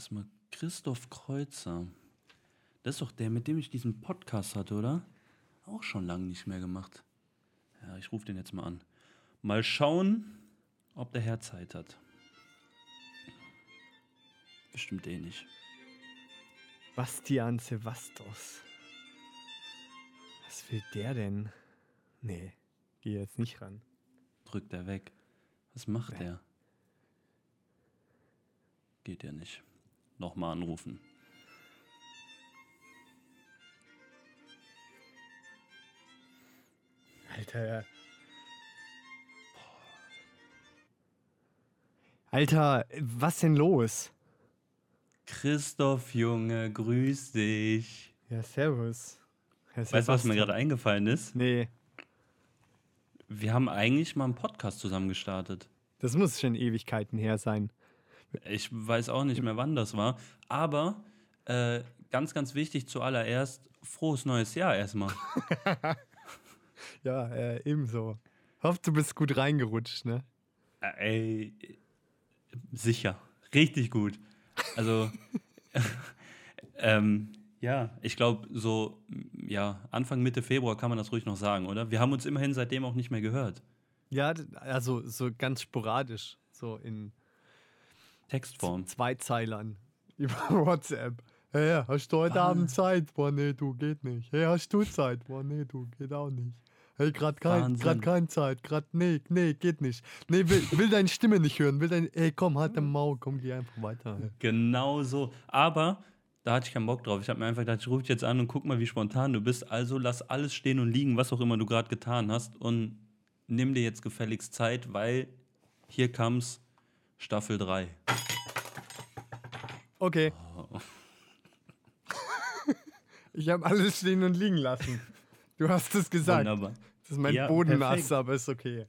erstmal Christoph Kreuzer. Das ist doch der, mit dem ich diesen Podcast hatte, oder? Auch schon lange nicht mehr gemacht. Ja, ich rufe den jetzt mal an. Mal schauen, ob der Herr Zeit hat. Bestimmt eh nicht. Bastian Sevastos. Was will der denn? Nee, geh jetzt nicht ran. Drückt er weg. Was macht Nee. er? Geht ja nicht. Nochmal anrufen. Alter. Alter, was denn los? Christoph, Junge, grüß dich. Ja, servus. Herr Weißt du, was mir gerade eingefallen ist? Nee, Wir haben eigentlich mal einen Podcast zusammen gestartet. das muss schon Ewigkeiten her sein. Ich weiß auch nicht mehr, wann das war. Aber äh, ganz, ganz wichtig zuallererst, frohes neues Jahr erstmal. Ja, äh, ebenso. Hofft, du bist gut reingerutscht, ne? Äh, Ey, sicher. Richtig gut. Also, ähm, ja, ich glaube, so, ja, Anfang, Mitte Februar kann man das ruhig noch sagen, oder? Wir haben uns immerhin seitdem auch nicht mehr gehört. Ja, also so ganz sporadisch, so in Textform. Zweizeilern über WhatsApp. Hey, hast du heute Ah. Abend Zeit? Boah, nee, du, geht nicht. Hey, hast du Zeit? Boah, nee, du, geht auch nicht. Hey, grad kein, grad kein Zeit, grad, nee, nee, geht nicht. Nee, will, will deine Stimme nicht hören, will dein, ey, komm, halt den Maul, komm, geh einfach weiter. Genau so. Aber da hatte ich keinen Bock drauf. Ich habe mir einfach gedacht, ich rufe dich jetzt an und guck mal, wie spontan du bist. Also lass alles stehen und liegen, was auch immer du gerade getan hast. Und nimm dir jetzt gefälligst Zeit, weil hier kam's Staffel 3. Okay. Oh. Ich habe alles stehen und liegen lassen. Du hast es gesagt. Wunderbar. Das ist mein Ja, perfekt. aber ist okay.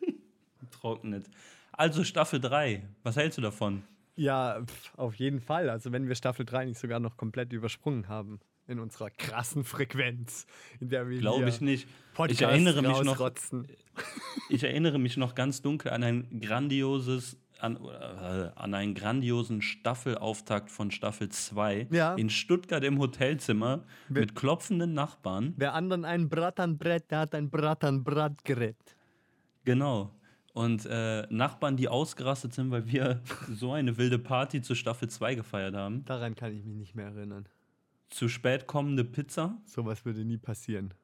Trocknet. Also Staffel 3. Was hältst du davon? Ja, pf, auf jeden Fall. Also wenn wir Staffel 3 nicht sogar noch komplett übersprungen haben in unserer krassen Frequenz, in der wir Glaube ich nicht. Podcasts ich erinnere mich noch. Ich erinnere mich noch ganz dunkel an ein grandioses, an, äh, an einen grandiosen Staffelauftakt von Staffel 2 Ja. in Stuttgart im Hotelzimmer Wer- mit klopfenden Nachbarn. Wer anderen ein Bratternbrett, der hat ein Bratternbratgerät. Genau. Und äh, Nachbarn, die ausgerastet sind, weil wir so eine wilde Party zu Staffel 2 gefeiert haben. Daran kann ich mich nicht mehr erinnern. Zu spät kommende Pizza Sowas würde nie passieren.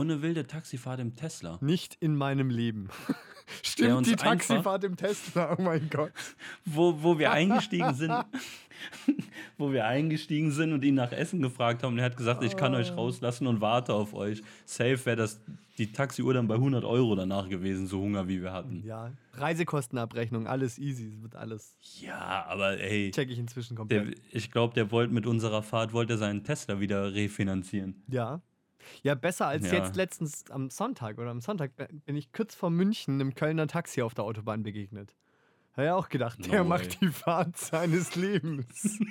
Eine wilde Taxifahrt im Tesla. Nicht in meinem Leben. Der Stimmt, die einfach- Taxifahrt im Tesla, oh mein Gott. wo, wo wir eingestiegen sind, wo wir eingestiegen sind und ihn nach Essen gefragt haben. Und er hat gesagt, ich kann euch rauslassen und warte auf euch. Safe wäre das die Taxiuhr dann bei 100 Euro danach gewesen, so Hunger wie wir hatten. Ja, Reisekostenabrechnung, alles easy, es wird alles. Ja, aber ey, Check ich inzwischen der, komplett. ich glaube, der wollte mit unserer Fahrt wollte er seinen Tesla wieder refinanzieren. Ja. Ja, besser als Ja. jetzt letztens am Sonntag oder am Sonntag bin ich kurz vor München einem Kölner Taxi auf der Autobahn begegnet. Habe ja auch gedacht, No der way. macht die Fahrt seines Lebens.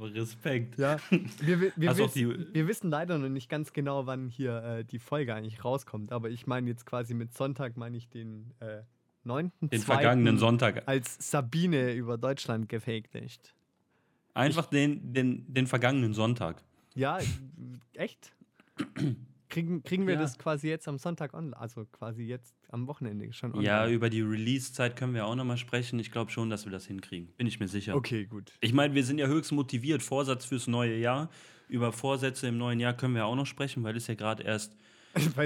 Respekt. Ja, wir, wir, wir, Hast auch wiss, die- wir wissen leider noch nicht ganz genau, wann hier äh, die Folge eigentlich rauskommt. Aber ich meine jetzt quasi mit Sonntag meine ich den äh, 9. Den vergangenen Sonntag. Als Sabine über Deutschland gefaked ist. Einfach den, den, den vergangenen Sonntag. Ja, echt? Kriegen, kriegen wir Ja. das quasi jetzt am Sonntag online? Also quasi jetzt am Wochenende schon online? Ja, über die Release-Zeit können wir auch nochmal sprechen. Ich glaube schon, dass wir das hinkriegen. Bin ich mir sicher. Okay, gut. Ich meine, wir sind ja höchst motiviert. Vorsatz fürs neue Jahr. Über Vorsätze im neuen Jahr können wir auch noch sprechen, weil es ja gerade erst.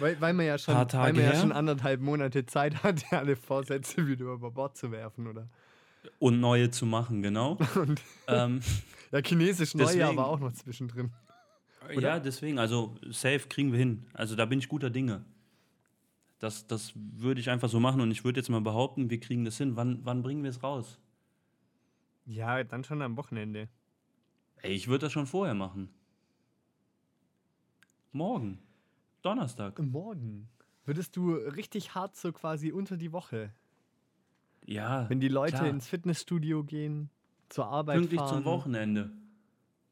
Weil, weil man ja schon, weil man ja her. schon anderthalb Monate Zeit hat, alle Vorsätze wieder über Bord zu werfen, oder? Und neue zu machen, genau. Und ähm, ja, chinesisch Neujahr Deswegen- war auch noch zwischendrin. ja, deswegen, also safe kriegen wir hin. Also da bin ich guter Dinge. Das, das würde ich einfach so machen und ich würde jetzt mal behaupten, wir kriegen das hin. Wann, wann bringen wir es raus? Ja, dann schon am Wochenende. Ey, ich würde das schon vorher machen. Morgen. Donnerstag. Morgen. Würdest du richtig hart so quasi unter die Woche, Ja. wenn die Leute klar. ins Fitnessstudio gehen, zur Arbeit Pünktlich fahren, zum Wochenende.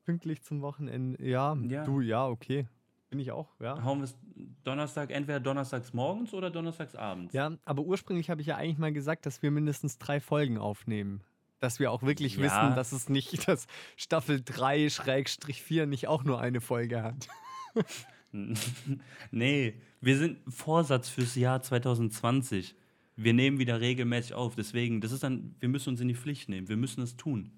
pünktlich zum Wochenende, ja, Ja. du, ja, okay, bin ich auch, ja. Hauen wir es Donnerstag, entweder donnerstags morgens oder donnerstags abends. Ja, aber ursprünglich habe ich ja eigentlich mal gesagt, dass wir mindestens drei Folgen aufnehmen Dass wir auch wirklich Ja. wissen, dass es nicht, dass Staffel 3 Schrägstrich 4 nicht auch nur eine Folge hat. nee, wir sind Vorsatz fürs Jahr 2020. Wir nehmen wieder regelmäßig auf. Deswegen, das ist dann, wir müssen uns in die Pflicht nehmen. Wir müssen es tun.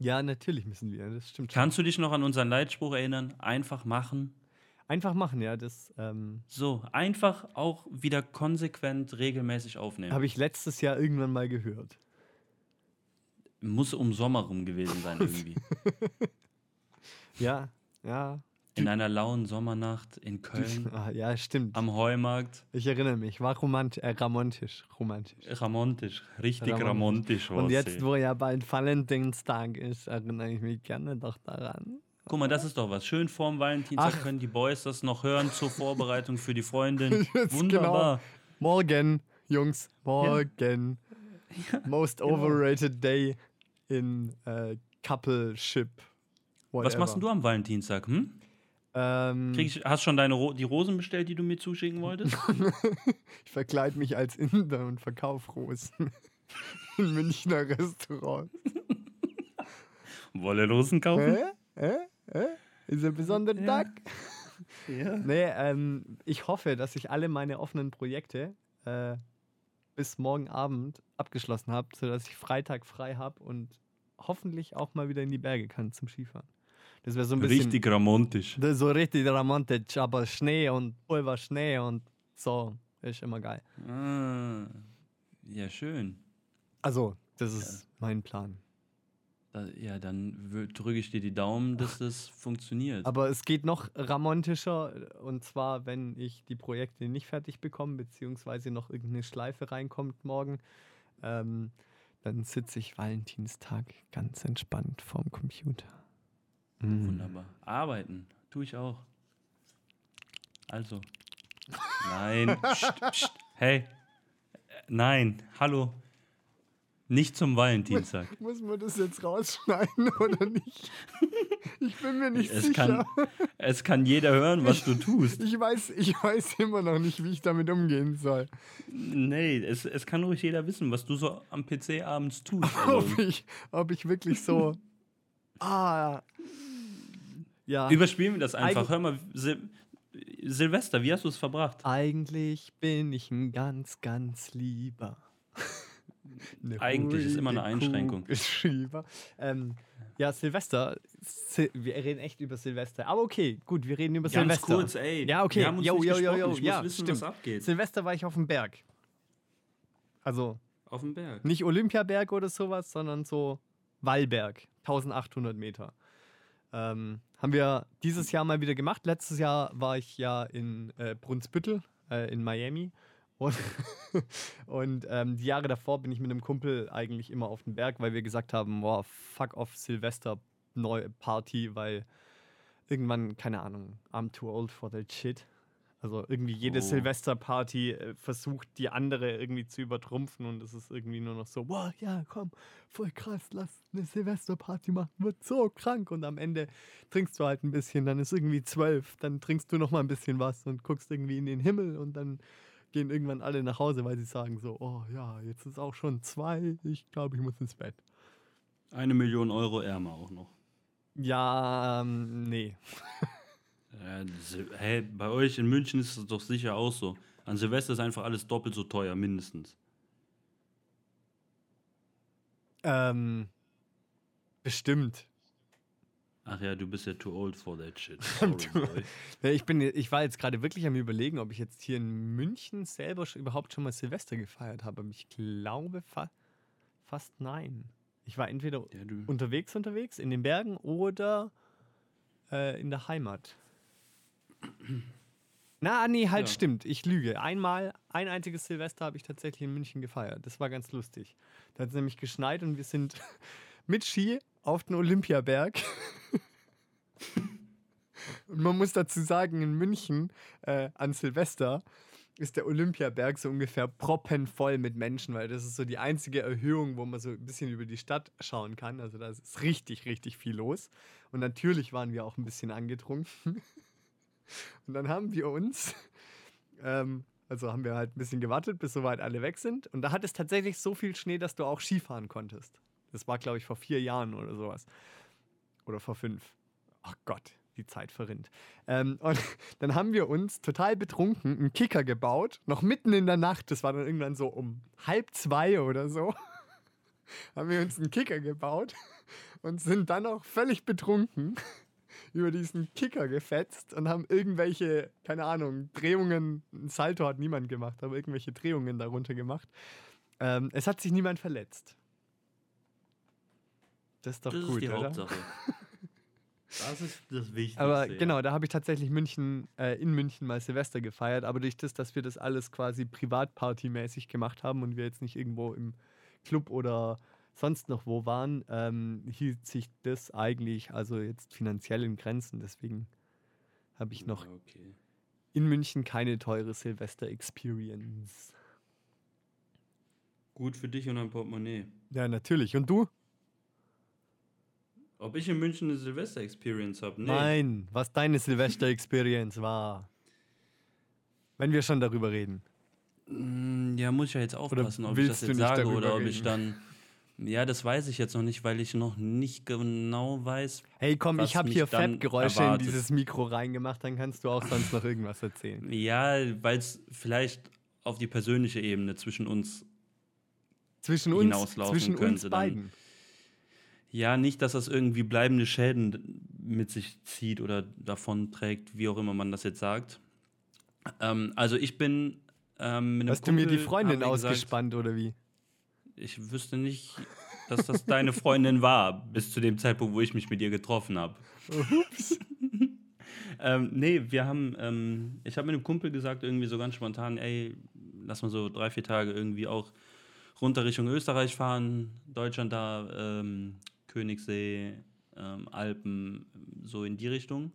Ja, natürlich müssen wir, das stimmt. Kannst du dich noch an unseren Leitspruch erinnern? Einfach machen. Einfach machen, ja, das ähm, So, einfach auch wieder konsequent regelmäßig aufnehmen. habe ich letztes Jahr irgendwann mal gehört. Muss um Sommer rum gewesen sein irgendwie. Ja, ja. In einer lauen Sommernacht in Köln Ah, ja, stimmt. am Heumarkt. Ich erinnere mich, war romant äh, romantisch, romantisch. Ramontisch, richtig ramontisch. Und jetzt, wo ja bald Valentinstag ist, erinnere ich mich gerne doch daran. Guck mal, das ist doch was. Schön vorm Valentinstag Ach. können die Boys das noch hören zur Vorbereitung für die Freundin. Jetzt Wunderbar. Morgen, Jungs, morgen. Most genau. overrated day in äh, Coupleship. Was machst denn du am Valentinstag? Hm? Ähm, Krieg ich, hast schon deine die Rosen bestellt, die du mir zuschicken wolltest? ich verkleide mich als Inder und verkaufe Rosen. In Münchner Restaurant. Wolle Rosen kaufen? Hä? Hä? Hä? Ist ein besonderer Ja. Tag? Ja. Nee, ähm, ich hoffe, dass ich alle meine offenen Projekte äh, bis morgen Abend abgeschlossen habe, sodass ich Freitag frei habe und hoffentlich auch mal wieder in die Berge kann zum Skifahren. Das wäre so ein bisschen. Richtig ist so richtig romantisch, aber Schnee und Pulver Schnee und so ist immer geil. Ah, ja, schön. Also, das ist mein Plan. Da, ja, dann drücke ich dir die Daumen, dass das funktioniert. Aber es geht noch romantischer und zwar, wenn ich die Projekte nicht fertig bekomme, beziehungsweise noch irgendeine Schleife reinkommt morgen, ähm, dann sitze ich Valentinstag ganz entspannt vorm Computer. Mm. Wunderbar. Arbeiten, tue ich auch. Also. Nein. Psst, psst. Hey. Nein. Hallo. Nicht zum Valentinstag. Muss man das jetzt rausschneiden oder nicht? Ich bin mir nicht Es sicher. kann, es kann jeder hören, was du tust. Ich weiß, ich weiß immer noch nicht, wie ich damit umgehen soll. Nee, es, es kann ruhig jeder wissen, was du so am PC abends tust. Ob Also, ich, ob ich wirklich so. Ah. Ja. überspielen wir das einfach. Eig- Hör mal, Sil Silvester, wie hast du es verbracht? Eigentlich bin ich ein ganz, ganz lieber. Eigentlich ist immer eine Einschränkung. Ähm, ja, Silvester. Sil wir reden echt über Silvester. Aber okay, gut, wir reden über Ganz Silvester. kurz, ey. Ja, okay. Wir haben uns jo, jo, gesprochen. jo. Ich muss Ja, wissen, stimmt. was abgeht. Silvester war ich auf dem Berg. Also Auf dem Berg. nicht Olympiaberg oder sowas, sondern so Wallberg, 1800 Meter. Ähm, haben wir dieses Jahr mal wieder gemacht. Letztes Jahr war ich ja in äh, Brunsbüttel äh, in Miami. Und, und ähm, die Jahre davor bin ich mit einem Kumpel eigentlich immer auf den Berg, weil wir gesagt haben, boah, fuck off Silvester neue Party, weil irgendwann, keine Ahnung, I'm too old for that shit. Also irgendwie jede Oh. Silvesterparty äh, versucht die andere irgendwie zu übertrumpfen und es ist irgendwie nur noch so, boah, ja, komm, voll krass, lass eine Silvesterparty machen, wird so krank und am Ende trinkst du halt ein bisschen, dann ist irgendwie zwölf, dann trinkst du noch mal ein bisschen was und guckst irgendwie in den Himmel und dann gehen irgendwann alle nach Hause, weil sie sagen so, oh ja, jetzt ist auch schon zwei, ich glaube, ich muss ins Bett. Eine Million Euro ärmer auch noch. Ja, ähm, nee. Ja, hey, bei euch in München ist es doch sicher auch so. An Silvester ist einfach alles doppelt so teuer, mindestens. Ähm, bestimmt. Ach ja, du bist ja too old for that shit. Sorry, ich, bin, ich war jetzt gerade wirklich am Überlegen, ob ich jetzt hier in München selber sch- überhaupt schon mal Silvester gefeiert habe. Aber ich glaube fa fast nein. Ich war entweder Ja, unterwegs unterwegs in den Bergen oder äh, in der Heimat. Na, nee, halt Ja. stimmt. Ich lüge. Einmal, ein einziges Silvester habe ich tatsächlich in München gefeiert. Das war ganz lustig. Da hat es nämlich geschneit und wir sind mit Ski auf den Olympiaberg. und man muss dazu sagen, in München äh, an Silvester ist der Olympiaberg so ungefähr proppenvoll mit Menschen, weil das ist so die einzige Erhöhung, wo man so ein bisschen über die Stadt schauen kann. Also da ist richtig, richtig viel los. Und natürlich waren wir auch ein bisschen angetrunken. Und dann haben wir uns, ähm, also haben wir halt ein bisschen gewartet, bis soweit alle weg sind. Und da hat es tatsächlich so viel Schnee, dass du auch Skifahren konntest. Das war, glaube ich, vor vier Jahren oder sowas. Oder vor fünf. Ach Gott, die Zeit verrinnt. Ähm, und dann haben wir uns total betrunken einen Kicker gebaut, noch mitten in der Nacht. Das war dann irgendwann so um halb zwei oder so. haben wir uns einen Kicker gebaut und sind dann auch völlig betrunken über diesen Kicker gefetzt und haben irgendwelche, keine Ahnung, Drehungen, ein Salto hat niemand gemacht, aber irgendwelche Drehungen darunter gemacht. Ähm, es hat sich niemand verletzt. Das ist doch das gut, ist die oder? Hauptsache. Das ist das Wichtigste. Aber ja. genau, da habe ich tatsächlich München, äh, in München mal Silvester gefeiert. Aber durch das, dass wir das alles quasi privatpartymäßig gemacht haben und wir jetzt nicht irgendwo im Club oder sonst noch wo waren, ähm, hielt sich das eigentlich also jetzt finanziell in Grenzen. Deswegen habe ich noch okay. in München keine teure Silvester-Experience. Gut für dich und dein Portemonnaie. Ja, natürlich. Und du? Ob ich in München eine Silvester-Experience habe? Nee. Nein, was deine Silvester-Experience war. Wenn wir schon darüber reden. Mm, Ja, muss ich ja jetzt aufpassen, ob ich das jetzt sage oder ob ich dann. Ja, das weiß ich jetzt noch nicht, weil ich noch nicht genau weiß. Hey, komm, ich habe hier Fettgeräusche in dieses Mikro reingemacht, dann kannst du auch sonst noch irgendwas erzählen. Ja, weil es vielleicht auf die persönliche Ebene zwischen uns. Zwischen uns, Hinauslaufen zwischen uns könnte dann. beiden. Ja, nicht, dass das irgendwie bleibende Schäden mit sich zieht oder davon trägt, wie auch immer man das jetzt sagt. Ähm, also ich bin. Ähm, mit einem Hast du mir die Kumpel, Freundin gesagt, ausgespannt oder wie? Ich wüsste nicht, dass das deine Freundin war, bis zu dem Zeitpunkt, wo ich mich mit ihr getroffen habe. Ups. Ähm, nee, wir haben, ähm, ich habe mit einem Kumpel gesagt, irgendwie so ganz spontan, ey, lass mal so drei, vier Tage irgendwie auch runter Richtung Österreich fahren, Deutschland da, ähm, Königssee, ähm, Alpen, so in die Richtung.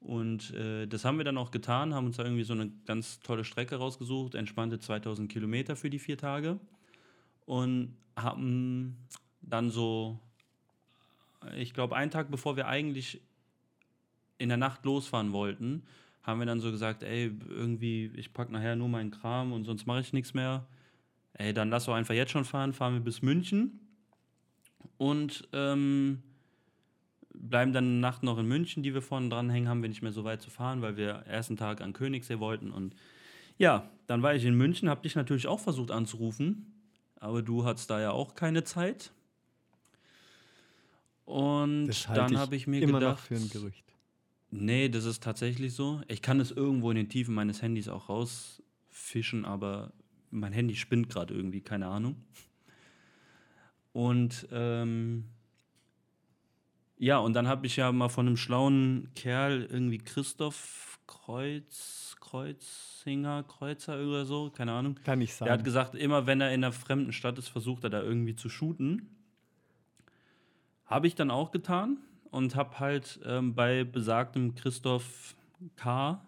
Und äh, das haben wir dann auch getan, haben uns da irgendwie so eine ganz tolle Strecke rausgesucht, entspannte 2000 Kilometer für die vier Tage. Und haben dann so, ich glaube, einen Tag bevor wir eigentlich in der Nacht losfahren wollten, haben wir dann so gesagt, ey, irgendwie, ich pack nachher nur meinen Kram und sonst mache ich nichts mehr. Ey, dann lass doch einfach jetzt schon fahren, fahren wir bis München. Und ähm, bleiben dann eine Nacht noch in München, die wir vorne dran hängen, haben wir nicht mehr so weit zu fahren, weil wir ersten Tag an Königssee wollten. Und ja, dann war ich in München, habe dich natürlich auch versucht anzurufen, aber du hattest da ja auch keine Zeit. Und Das halte dann habe ich mir Immer gedacht, noch für ein Gerücht. Nee, das ist tatsächlich so. Ich kann es irgendwo in den Tiefen meines Handys auch rausfischen, aber mein Handy spinnt gerade irgendwie, keine Ahnung. Und ähm, ja, und dann habe ich ja mal von einem schlauen Kerl irgendwie Christoph Kreuz, Kreuzinger, Kreuzer oder so, keine Ahnung. Kann ich Der hat sagen. gesagt, immer wenn er in einer fremden Stadt ist, versucht er da irgendwie zu shooten. Habe ich dann auch getan und habe halt ähm, bei besagtem Christoph K.,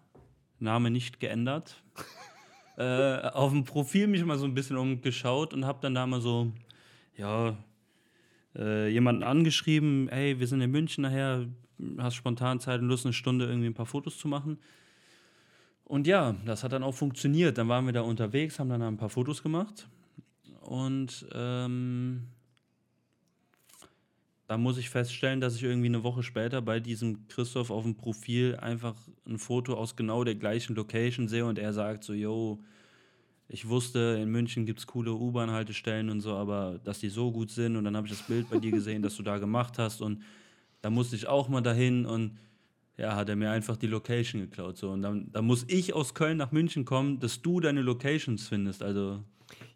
Name nicht geändert, äh, auf dem Profil mich mal so ein bisschen umgeschaut und habe dann da mal so, ja, äh, jemanden angeschrieben, hey, wir sind in München nachher, hast spontan Zeit und Lust, eine Stunde irgendwie ein paar Fotos zu machen. Und ja, das hat dann auch funktioniert. Dann waren wir da unterwegs, haben dann ein paar Fotos gemacht. Und ähm, da muss ich feststellen, dass ich irgendwie eine Woche später bei diesem Christoph auf dem Profil einfach ein Foto aus genau der gleichen Location sehe und er sagt so, yo, ich wusste, in München gibt es coole U-Bahn-Haltestellen und so, aber dass die so gut sind und dann habe ich das Bild bei dir gesehen, das du da gemacht hast und da musste ich auch mal dahin und ja, hat er mir einfach die Location geklaut. So. Und dann, dann muss ich aus Köln nach München kommen, dass du deine Locations findest. Also,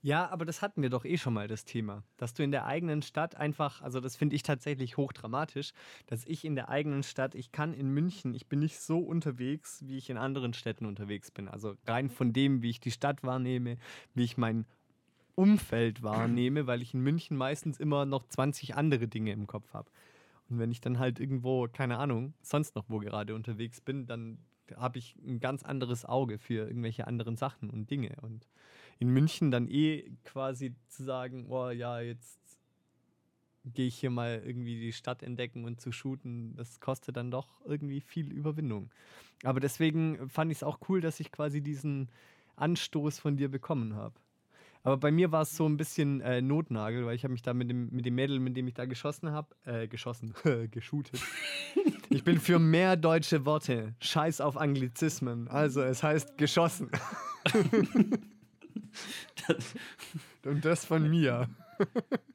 Ja, aber das hatten wir doch eh schon mal, das Thema. Dass du in der eigenen Stadt einfach, also das finde ich tatsächlich hochdramatisch, dass ich in der eigenen Stadt, ich kann in München, ich bin nicht so unterwegs, wie ich in anderen Städten unterwegs bin. Also rein von dem, wie ich die Stadt wahrnehme, wie ich mein Umfeld wahrnehme, weil ich in München meistens immer noch 20 andere Dinge im Kopf habe. Und wenn ich dann halt irgendwo, keine Ahnung, sonst noch wo gerade unterwegs bin, dann habe ich ein ganz anderes Auge für irgendwelche anderen Sachen und Dinge. Und in München dann eh quasi zu sagen, oh ja, jetzt gehe ich hier mal irgendwie die Stadt entdecken und zu shooten, das kostet dann doch irgendwie viel Überwindung. Aber deswegen fand ich es auch cool, dass ich quasi diesen Anstoß von dir bekommen habe. Aber bei mir war es so ein bisschen äh, Notnagel, weil ich habe mich da mit dem, mit dem Mädel, mit dem ich da geschossen habe, äh, geschossen, geshootet. ich bin für mehr deutsche Worte. Scheiß auf Anglizismen. Also es heißt geschossen. Und das von mir.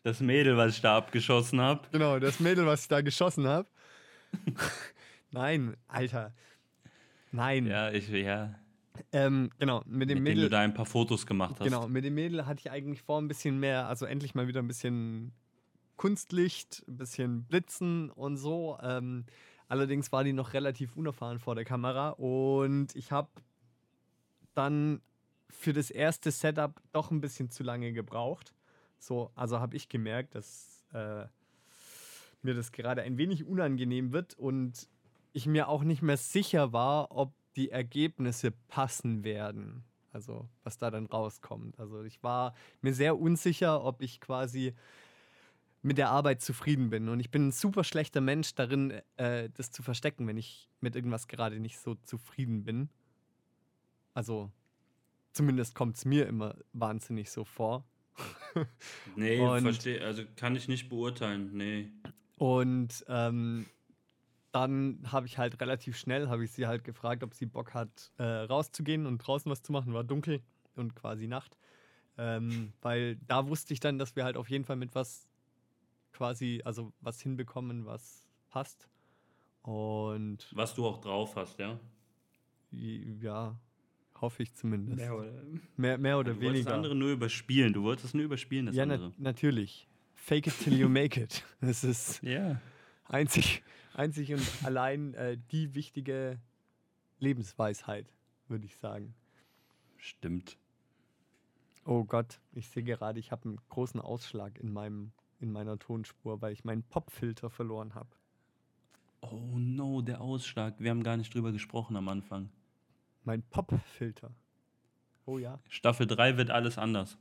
Das Mädel, was ich da abgeschossen habe. Genau, das Mädel, was ich da geschossen habe. Nein, Alter. Nein. Ja, ich, ja. Ähm, genau, mit dem Mit Mädel. dem du da ein paar Fotos gemacht hast. Genau, mit dem Mädel hatte ich eigentlich vor, ein bisschen mehr, also endlich mal wieder ein bisschen Kunstlicht, ein bisschen Blitzen und so. Ähm, allerdings war die noch relativ unerfahren vor der Kamera und ich habe dann für das erste Setup doch ein bisschen zu lange gebraucht. So, also habe ich gemerkt, dass äh, mir das gerade ein wenig unangenehm wird und ich mir auch nicht mehr sicher war, ob die Ergebnisse passen werden. Also was da dann rauskommt. Also ich war mir sehr unsicher, ob ich quasi mit der Arbeit zufrieden bin. Und ich bin ein super schlechter Mensch darin, äh, das zu verstecken, wenn ich mit irgendwas gerade nicht so zufrieden bin. Also zumindest kommt es mir immer wahnsinnig so vor. Nee, verstehe. Also kann ich nicht beurteilen. Nee. Und ähm, dann habe ich halt relativ schnell, habe ich sie halt gefragt, ob sie Bock hat, äh, rauszugehen und draußen was zu machen. War dunkel und quasi Nacht. Ähm, weil da wusste ich dann, dass wir halt auf jeden Fall mit was quasi, also was hinbekommen, was passt. Und Was du auch drauf hast, ja? ja, hoffe ich zumindest. Mehr oder, Mehr, mehr oder du wolltest das weniger. andere nur überspielen. Du wolltest es nur überspielen, das ja, na andere. natürlich. Fake it till you make it. Das ist Ja. einzig, einzig und allein äh, die wichtige Lebensweisheit, würde ich sagen. Stimmt. Oh Gott, ich sehe gerade, ich habe einen großen Ausschlag in, meinem, in meiner Tonspur, weil ich meinen Popfilter verloren habe. Oh no, der Ausschlag. Wir haben gar nicht drüber gesprochen am Anfang. Mein Popfilter. Oh ja. Staffel 3 wird alles anders.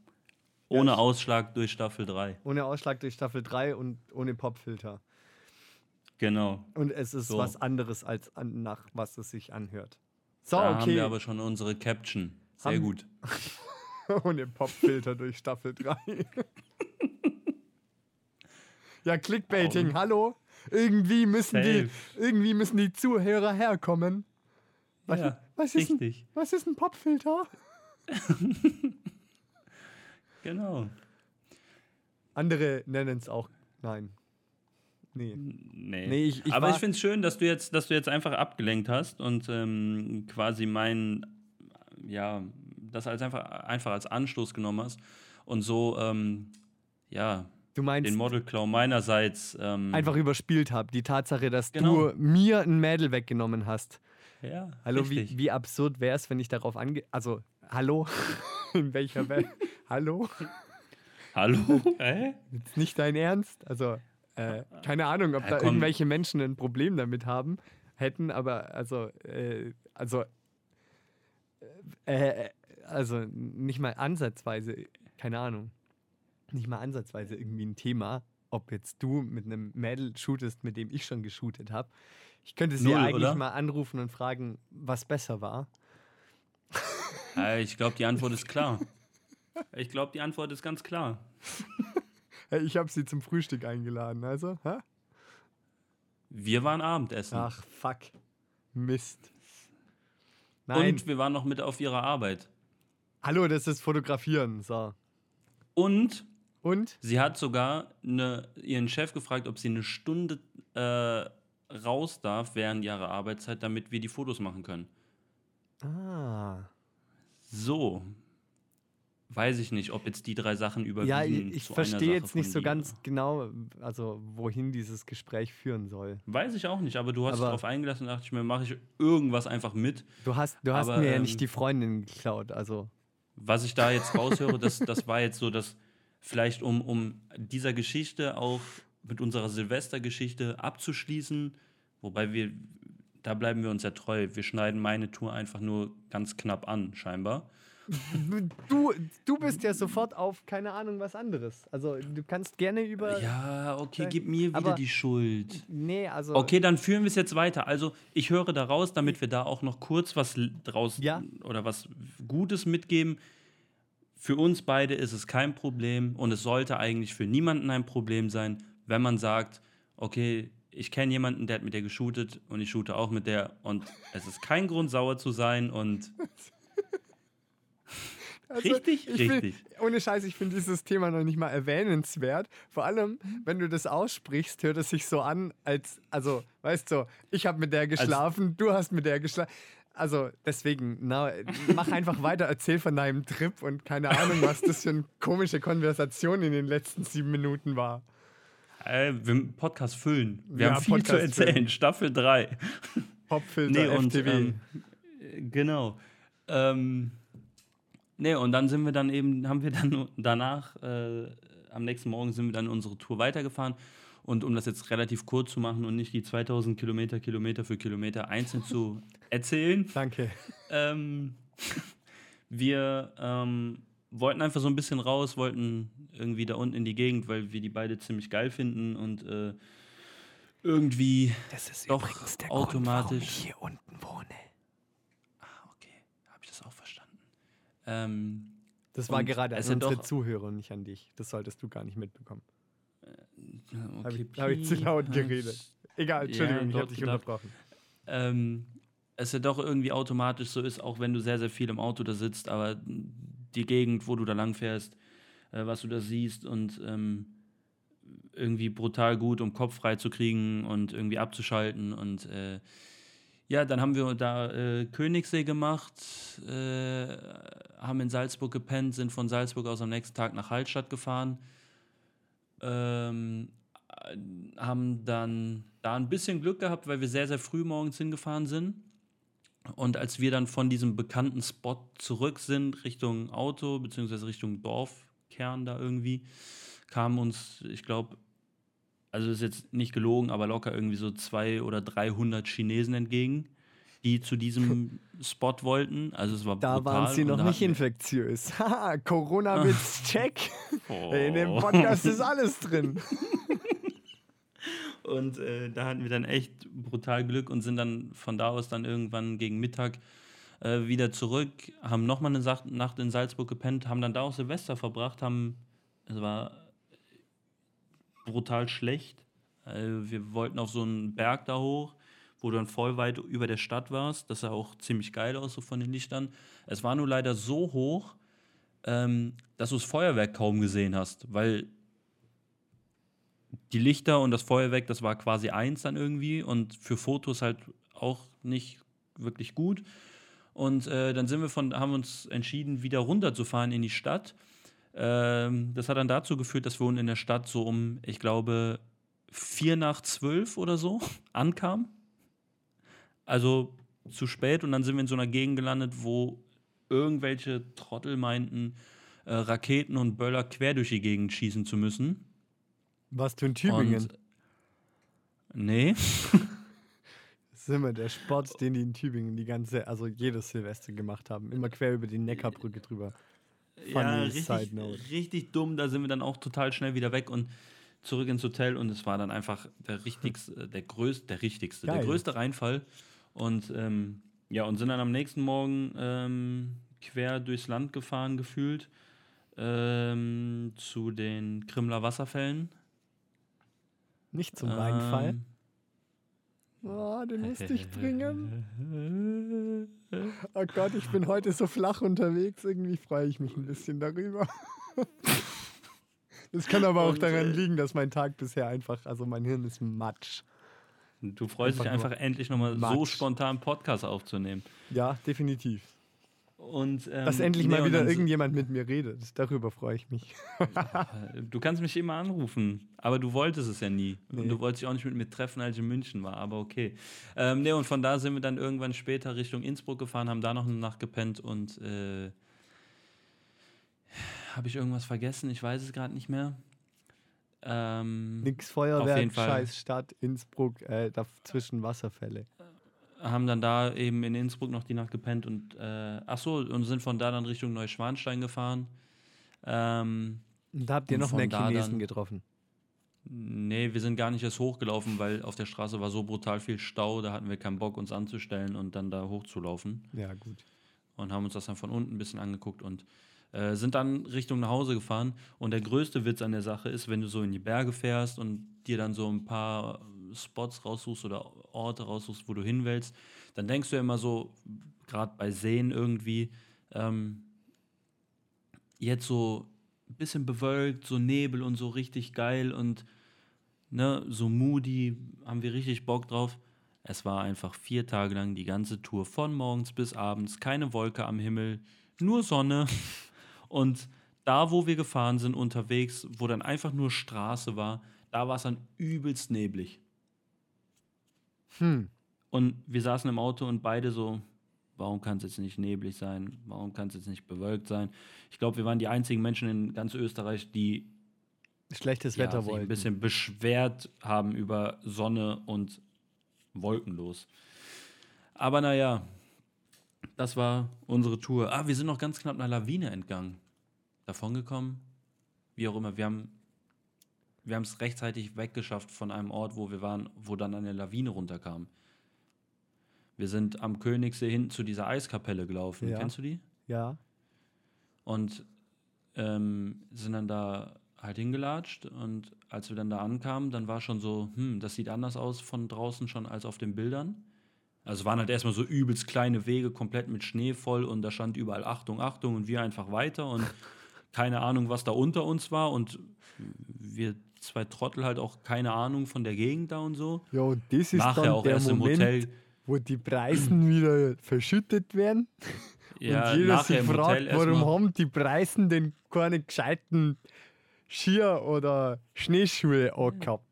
Ohne ich- Ausschlag durch Staffel 3. Ohne Ausschlag durch Staffel 3 und ohne Popfilter. Genau. Und es ist So. was anderes, als an, nach was es sich anhört. So, da haben okay. wir aber schon unsere Caption. Sehr Haben- gut. Ohne Popfilter durch Staffel 3. ja, Clickbaiting, Oh. hallo? Irgendwie müssen, die, irgendwie müssen die Zuhörer herkommen. Was, Ja, was, ist ein, richtig. was ist ein Popfilter? Genau. Andere nennen es auch. Nein. Nee. Nee. Nee, ich- ich Aber ich finde es schön, dass du jetzt, dass du jetzt einfach abgelenkt hast und ähm, quasi mein, ja, das als einfach, einfach als Anstoß genommen hast und so, ähm, ja, Du meinst, den Modelklau meinerseits. Ähm, einfach überspielt habe. Die Tatsache, dass Genau. du mir ein Mädel weggenommen hast. Ja, Hallo, wie, richtig. wie absurd wäre es, wenn ich darauf ange... Also, hallo? In welcher Welt? hallo? Hallo? Hä? Ist nicht dein Ernst? Also, äh, keine Ahnung, ob Ja, da irgendwelche Menschen ein Problem damit haben, hätten, aber also, äh, also, äh, äh, also nicht mal ansatzweise, keine Ahnung, nicht mal ansatzweise irgendwie ein Thema, ob jetzt du mit einem Mädel shootest, mit dem ich schon geshootet habe. Ich könnte sie Null, eigentlich oder? mal anrufen und fragen, was besser war. Ja, ich glaube, die Antwort ist klar. Ich glaube, die Antwort ist ganz klar. Hey, Ich habe sie zum Frühstück eingeladen, also, hä? Wir waren Abendessen. Ach, fuck. Mist. Nein. Und wir waren noch mit auf ihrer Arbeit. Hallo, das ist Fotografieren. So. Und Und? sie hat sogar eine, ihren Chef gefragt, ob sie eine Stunde äh, raus darf während ihrer Arbeitszeit, damit wir die Fotos machen können. Ah. So. Weiß ich nicht, ob jetzt die drei Sachen überwiegen. Ja, ich, ich verstehe jetzt nicht so dir. ganz genau, also wohin dieses Gespräch führen soll. Weiß ich auch nicht, aber du hast dich Aber- darauf eingelassen und dachte ich mir, mache ich irgendwas einfach mit. Du hast, du hast Aber, mir ja ähm, nicht die Freundin geklaut, also. Was ich da jetzt raushöre, das, das war jetzt so, dass vielleicht um, um dieser Geschichte auch mit unserer Silvestergeschichte abzuschließen, wobei wir, da bleiben wir uns ja treu. Wir schneiden meine Tour einfach nur ganz knapp an, scheinbar. Du, du bist ja sofort auf keine Ahnung was anderes. Also du kannst gerne über. Ja, okay, gib mir wieder aber- die Schuld. Nee, also. Okay, dann führen wir es jetzt weiter. Also, ich höre daraus, damit wir da auch noch kurz was draus Ja. oder was Gutes mitgeben. für uns beide ist es kein Problem und es sollte eigentlich für niemanden ein Problem sein, wenn man sagt, okay, ich kenne jemanden, der hat mit der geshootet und ich shoote auch mit der und es ist kein Grund sauer zu sein und Also, richtig, ich find- richtig. ohne Scheiß, ich finde dieses Thema noch nicht mal erwähnenswert. Vor allem, wenn du das aussprichst, hört es sich so an, als, also, weißt du, ich habe mit der geschlafen, du hast mit der geschlafen. Also, deswegen, na, mach einfach weiter, erzähl von deinem Trip und keine Ahnung, was das für eine komische Konversation in den letzten sieben Minuten war. Äh, wir Podcast füllen. Wir Ja, haben viel zu Podcast erzählen. füllen. Staffel 3. Popfilter, Nee, und FTW. ähm, äh, genau. Ähm, nee, und dann sind wir dann eben, haben wir dann danach, äh, am nächsten Morgen sind wir dann unsere Tour weitergefahren. Und um das jetzt relativ kurz zu machen und nicht die 2000 Kilometer, Kilometer für Kilometer einzeln zu erzählen, Danke. ähm, wir ähm, wollten einfach so ein bisschen raus, wollten irgendwie da unten in die Gegend, weil wir die beide ziemlich geil finden und äh, irgendwie Das ist Doch, der Grund, warum automatisch. ich hier unten wohne. Ah, okay, habe ich das auch verstanden. Ähm, Das war gerade an unsere doch- Zuhörer und nicht an dich. Das solltest du gar nicht mitbekommen. Habe okay, ich, hab ich zu laut geredet. Egal, Entschuldigung, ich dort habe dich unterbrochen. ähm, es ja doch irgendwie automatisch so ist, auch wenn du sehr, sehr viel im Auto da sitzt, aber die Gegend, wo du da lang fährst, äh, was du da siehst und ähm, irgendwie brutal gut, um Kopf frei zu kriegen und irgendwie abzuschalten und äh, ja, dann haben wir da äh, Königssee gemacht, äh, haben in Salzburg gepennt, sind von Salzburg aus am nächsten Tag nach Hallstatt gefahren, ähm, äh, haben dann da ein bisschen Glück gehabt, weil wir sehr, sehr früh morgens hingefahren sind. Und als wir dann von diesem bekannten Spot zurück sind, Richtung Auto, beziehungsweise Richtung Dorfkern da irgendwie, kamen uns, ich glaube, also ist jetzt nicht gelogen, aber locker irgendwie so zwei oder 300 Chinesen entgegen, die zu diesem Spot wollten. Also es war Da brutal. waren sie noch nicht infektiös. Haha, Corona-Witz, check. Oh. In dem Podcast ist alles drin. Und äh, da hatten wir dann echt brutal Glück und sind dann von da aus dann irgendwann gegen Mittag äh, wieder zurück, haben nochmal eine Nacht in Salzburg gepennt, haben dann da auch Silvester verbracht, haben, es war brutal schlecht. Äh, wir wollten auf so einen Berg da hoch, wo du dann voll weit über der Stadt warst. Das sah auch ziemlich geil aus, so von den Lichtern. Es war nur leider so hoch, ähm, dass du das Feuerwerk kaum gesehen hast, weil die Lichter und das Feuerwerk, das war quasi eins dann irgendwie und für Fotos halt auch nicht wirklich gut. Und äh, dann sind wir von, haben uns entschieden, wieder runterzufahren in die Stadt. Ähm, das hat dann dazu geführt, dass wir unten in der Stadt so um, ich glaube, vier nach zwölf oder so ankamen. Also zu spät und dann sind wir in so einer Gegend gelandet, wo irgendwelche Trottel meinten, äh, Raketen und Böller quer durch die Gegend schießen zu müssen. Was du in Tübingen? Und, nee. Das ist immer der Sport, den die in Tübingen die ganze, also jedes Silvester gemacht haben. Immer quer über die Neckarbrücke drüber. Ja, richtig, richtig dumm. Da sind wir dann auch total schnell wieder weg und zurück ins Hotel. Und es war dann einfach der richtigste, der größte, der richtigste, Geil. der größte Reinfall. Und ähm, ja, und sind dann am nächsten Morgen ähm, quer durchs Land gefahren, gefühlt, ähm, zu den Krimler Wasserfällen. Nicht zum Reinfall. Oh, den musste ich bringen. Oh Gott, ich bin heute so flach unterwegs. Irgendwie freue ich mich ein bisschen darüber. Das kann aber auch daran äh, liegen, dass mein Tag bisher einfach, also mein Hirn ist Matsch. Du freust dich Einfach einfach endlich nochmal so spontan Podcast aufzunehmen. Ja, definitiv. Und, ähm, Dass endlich nee, mal wieder irgendjemand mit mir redet. Darüber freue ich mich. Du kannst mich immer anrufen, aber du wolltest es ja nie. Nee. Und du wolltest dich auch nicht mit mir treffen, als ich in München war, aber okay. Ähm, nee, und von da sind wir dann irgendwann später Richtung Innsbruck gefahren, haben da noch eine Nacht gepennt und äh, habe ich irgendwas vergessen? Ich weiß es gerade nicht mehr. Ähm, Nix Feuerwerk, scheiß Stadt, Innsbruck, äh, dazwischen Wasserfälle. Haben dann da eben in Innsbruck noch die Nacht gepennt und äh, ach so, und sind von da dann Richtung Neuschwanstein gefahren. Ähm, Und da habt ihr noch mehr Chinesen dann- getroffen. Nee, wir sind gar nicht erst hochgelaufen, weil auf der Straße war so brutal viel Stau, da hatten wir keinen Bock, uns anzustellen und dann da hochzulaufen. Ja, gut. Und haben uns das dann von unten ein bisschen angeguckt. Und Äh, sind dann Richtung nach Hause gefahren. Und der größte Witz an der Sache ist, wenn du so in die Berge fährst und dir dann so ein paar Spots raussuchst oder Orte raussuchst, wo du hin willst, dann denkst du ja immer so, gerade bei Seen irgendwie, ähm, jetzt so ein bisschen bewölkt, so Nebel und so richtig geil und ne, so moody, haben wir richtig Bock drauf. Es war einfach vier Tage lang die ganze Tour von morgens bis abends, keine Wolke am Himmel, nur Sonne. Und da, wo wir gefahren sind, unterwegs, wo dann einfach nur Straße war, da war es dann übelst neblig. Hm. Und wir saßen im Auto und beide so, warum kann es jetzt nicht neblig sein? Warum kann es jetzt nicht bewölkt sein? Ich glaube, wir waren die einzigen Menschen in ganz Österreich, die Schlechtes ja, Wetter sich wollten. ein bisschen beschwert haben über Sonne und wolkenlos. Aber naja, das war unsere Tour. Ah, wir sind noch ganz knapp einer Lawine entgangen. Davongekommen, wie auch immer. Wir haben wir haben es rechtzeitig weggeschafft von einem Ort, wo wir waren, wo dann eine Lawine runterkam. Wir sind am Königssee hin zu dieser Eiskapelle gelaufen. Ja. Kennst du die? Ja. Und ähm, sind dann da halt hingelatscht. Und als wir dann da ankamen, dann war schon so, hm, das sieht anders aus von draußen schon als auf den Bildern. Also waren halt erstmal so übelst kleine Wege, komplett mit Schnee voll und da stand überall Achtung, Achtung und wir einfach weiter und keine Ahnung, was da unter uns war und wir zwei Trottel halt auch keine Ahnung von der Gegend da und so. Ja, und das ist Nachher dann auch der erst Moment, im Hotel. wo die Preisen wieder verschüttet werden. Ja, und jeder sich fragt, warum haben die Preisen denn keine gescheiten Skier- oder Schneeschuhe angehabt?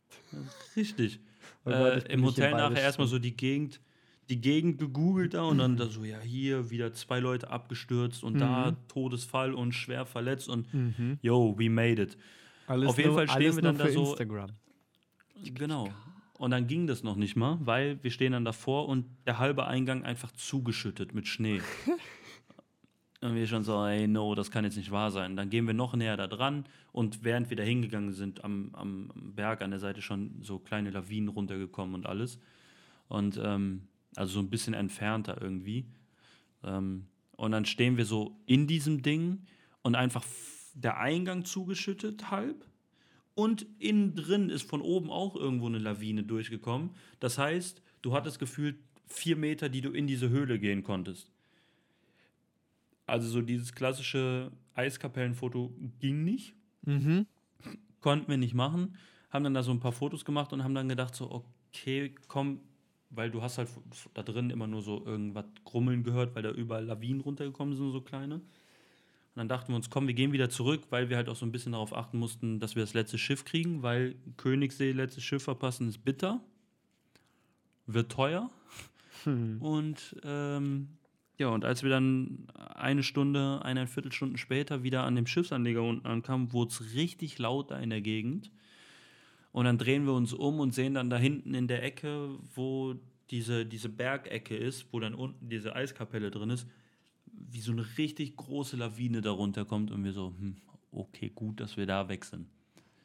Richtig. Äh, Im Hotel nachher erstmal so die Gegend, die Gegend gegoogelt da und dann da so, ja, hier wieder zwei Leute abgestürzt und da Todesfall und schwer verletzt und yo, we made it. Alles Auf jeden nur, Fall stehen wir dann da so- Instagram. Genau. Und dann ging das noch nicht mal, weil wir stehen dann davor und der halbe Eingang einfach zugeschüttet mit Schnee. und wir schon so, ey, no, das kann jetzt nicht wahr sein. Dann gehen wir noch näher da dran und während wir da hingegangen sind, am, am Berg an der Seite schon so kleine Lawinen runtergekommen und alles. Und ähm, also so ein bisschen entfernter irgendwie. Ähm, und dann stehen wir so in diesem Ding und einfach der Eingang zugeschüttet halb und innen drin ist von oben auch irgendwo eine Lawine durchgekommen. Das heißt, du hattest gefühlt vier Meter, die du in diese Höhle gehen konntest. Also so dieses klassische Eiskapellenfoto ging nicht, Mhm. konnten wir nicht machen. Haben dann da so ein paar Fotos gemacht und haben dann gedacht so, okay, komm, weil du hast halt da drin immer nur so irgendwas grummeln gehört, weil da überall Lawinen runtergekommen sind, so kleine. Und dann dachten wir uns, komm, wir gehen wieder zurück, weil wir halt auch so ein bisschen darauf achten mussten, dass wir das letzte Schiff kriegen, weil Königssee letztes Schiff verpassen ist bitter, wird teuer. Hm. Und ähm, ja, und als wir dann eine Stunde, eineinviertel Stunden später wieder an dem Schiffsanleger unten ankamen, wurde es richtig laut da in der Gegend. Und dann drehen wir uns um und sehen dann da hinten in der Ecke, wo diese, diese Bergecke ist, wo dann unten diese Eiskapelle drin ist, wie so eine richtig große Lawine da runterkommt und wir so, hm, okay, gut, dass wir da weg sind.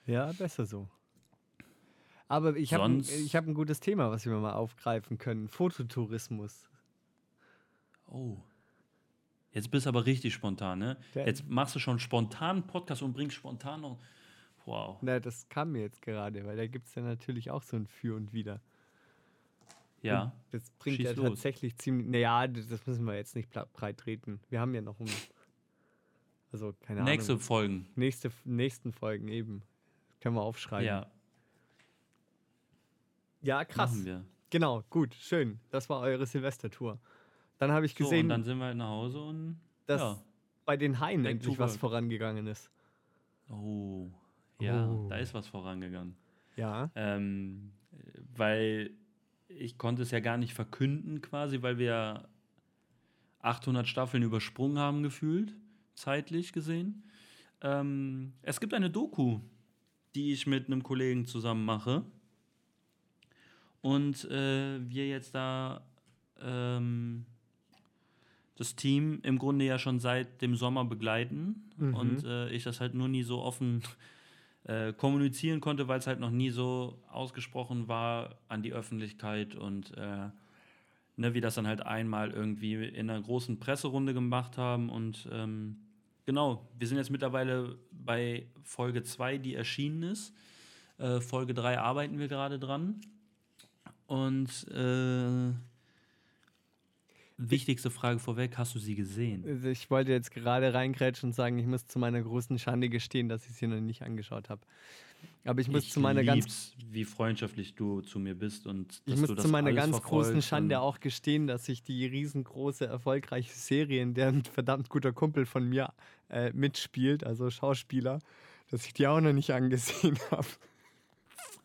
Ja, besser so. Aber ich habe ich hab ein gutes Thema, was wir mal aufgreifen können. Fototourismus. Oh. Jetzt bist du aber richtig spontan, ne? Der- Jetzt machst du schon spontan einen Podcast und bringst spontan noch. Wow. Na, das kam mir jetzt gerade, weil da gibt es ja natürlich auch so ein Für und Wider. Ja. Das bringt Schieß ja los. tatsächlich ziemlich. Naja, das das müssen wir jetzt nicht breit treten. Wir haben ja noch um. Also, keine Nächste Ahnung. Folgen. Nächste, nächsten Folgen eben. Können wir aufschreiben. Ja, ja krass. machen wir. Genau, gut, schön. Das war eure Silvestertour. Dann habe ich So, gesehen, und dann sind wir halt nach Hause und. dass ja. bei den Haien Back endlich was vorangegangen ist. Oh. Ja, Oh. da ist was vorangegangen. Ja. Ähm, weil ich konnte es ja gar nicht verkünden, quasi, weil wir 800 Staffeln übersprungen haben, gefühlt, zeitlich gesehen. Ähm, es gibt eine Doku, die ich mit einem Kollegen zusammen mache. Und äh, wir jetzt da ähm, das Team im Grunde ja schon seit dem Sommer begleiten Mhm. und äh, ich das halt nur nie so offen äh, kommunizieren konnte, weil es halt noch nie so ausgesprochen war an die Öffentlichkeit und äh, ne, wir das dann halt einmal irgendwie in einer großen Presserunde gemacht haben und ähm, genau, wir sind jetzt mittlerweile bei Folge 2, die erschienen ist. Äh, Folge 3 arbeiten wir gerade dran. Und äh, wichtigste Frage vorweg, hast du sie gesehen? Also ich wollte jetzt gerade reingrätschen und sagen, ich muss zu meiner großen Schande gestehen, dass ich sie noch nicht angeschaut habe. Aber ich muss ich zu meiner ganz wie freundschaftlich du zu mir bist und Ich muss zu meiner ganz großen Schande auch gestehen, dass ich die riesengroße, erfolgreiche Serie, in der ein verdammt guter Kumpel von mir äh, mitspielt, also Schauspieler, dass ich die auch noch nicht angesehen habe.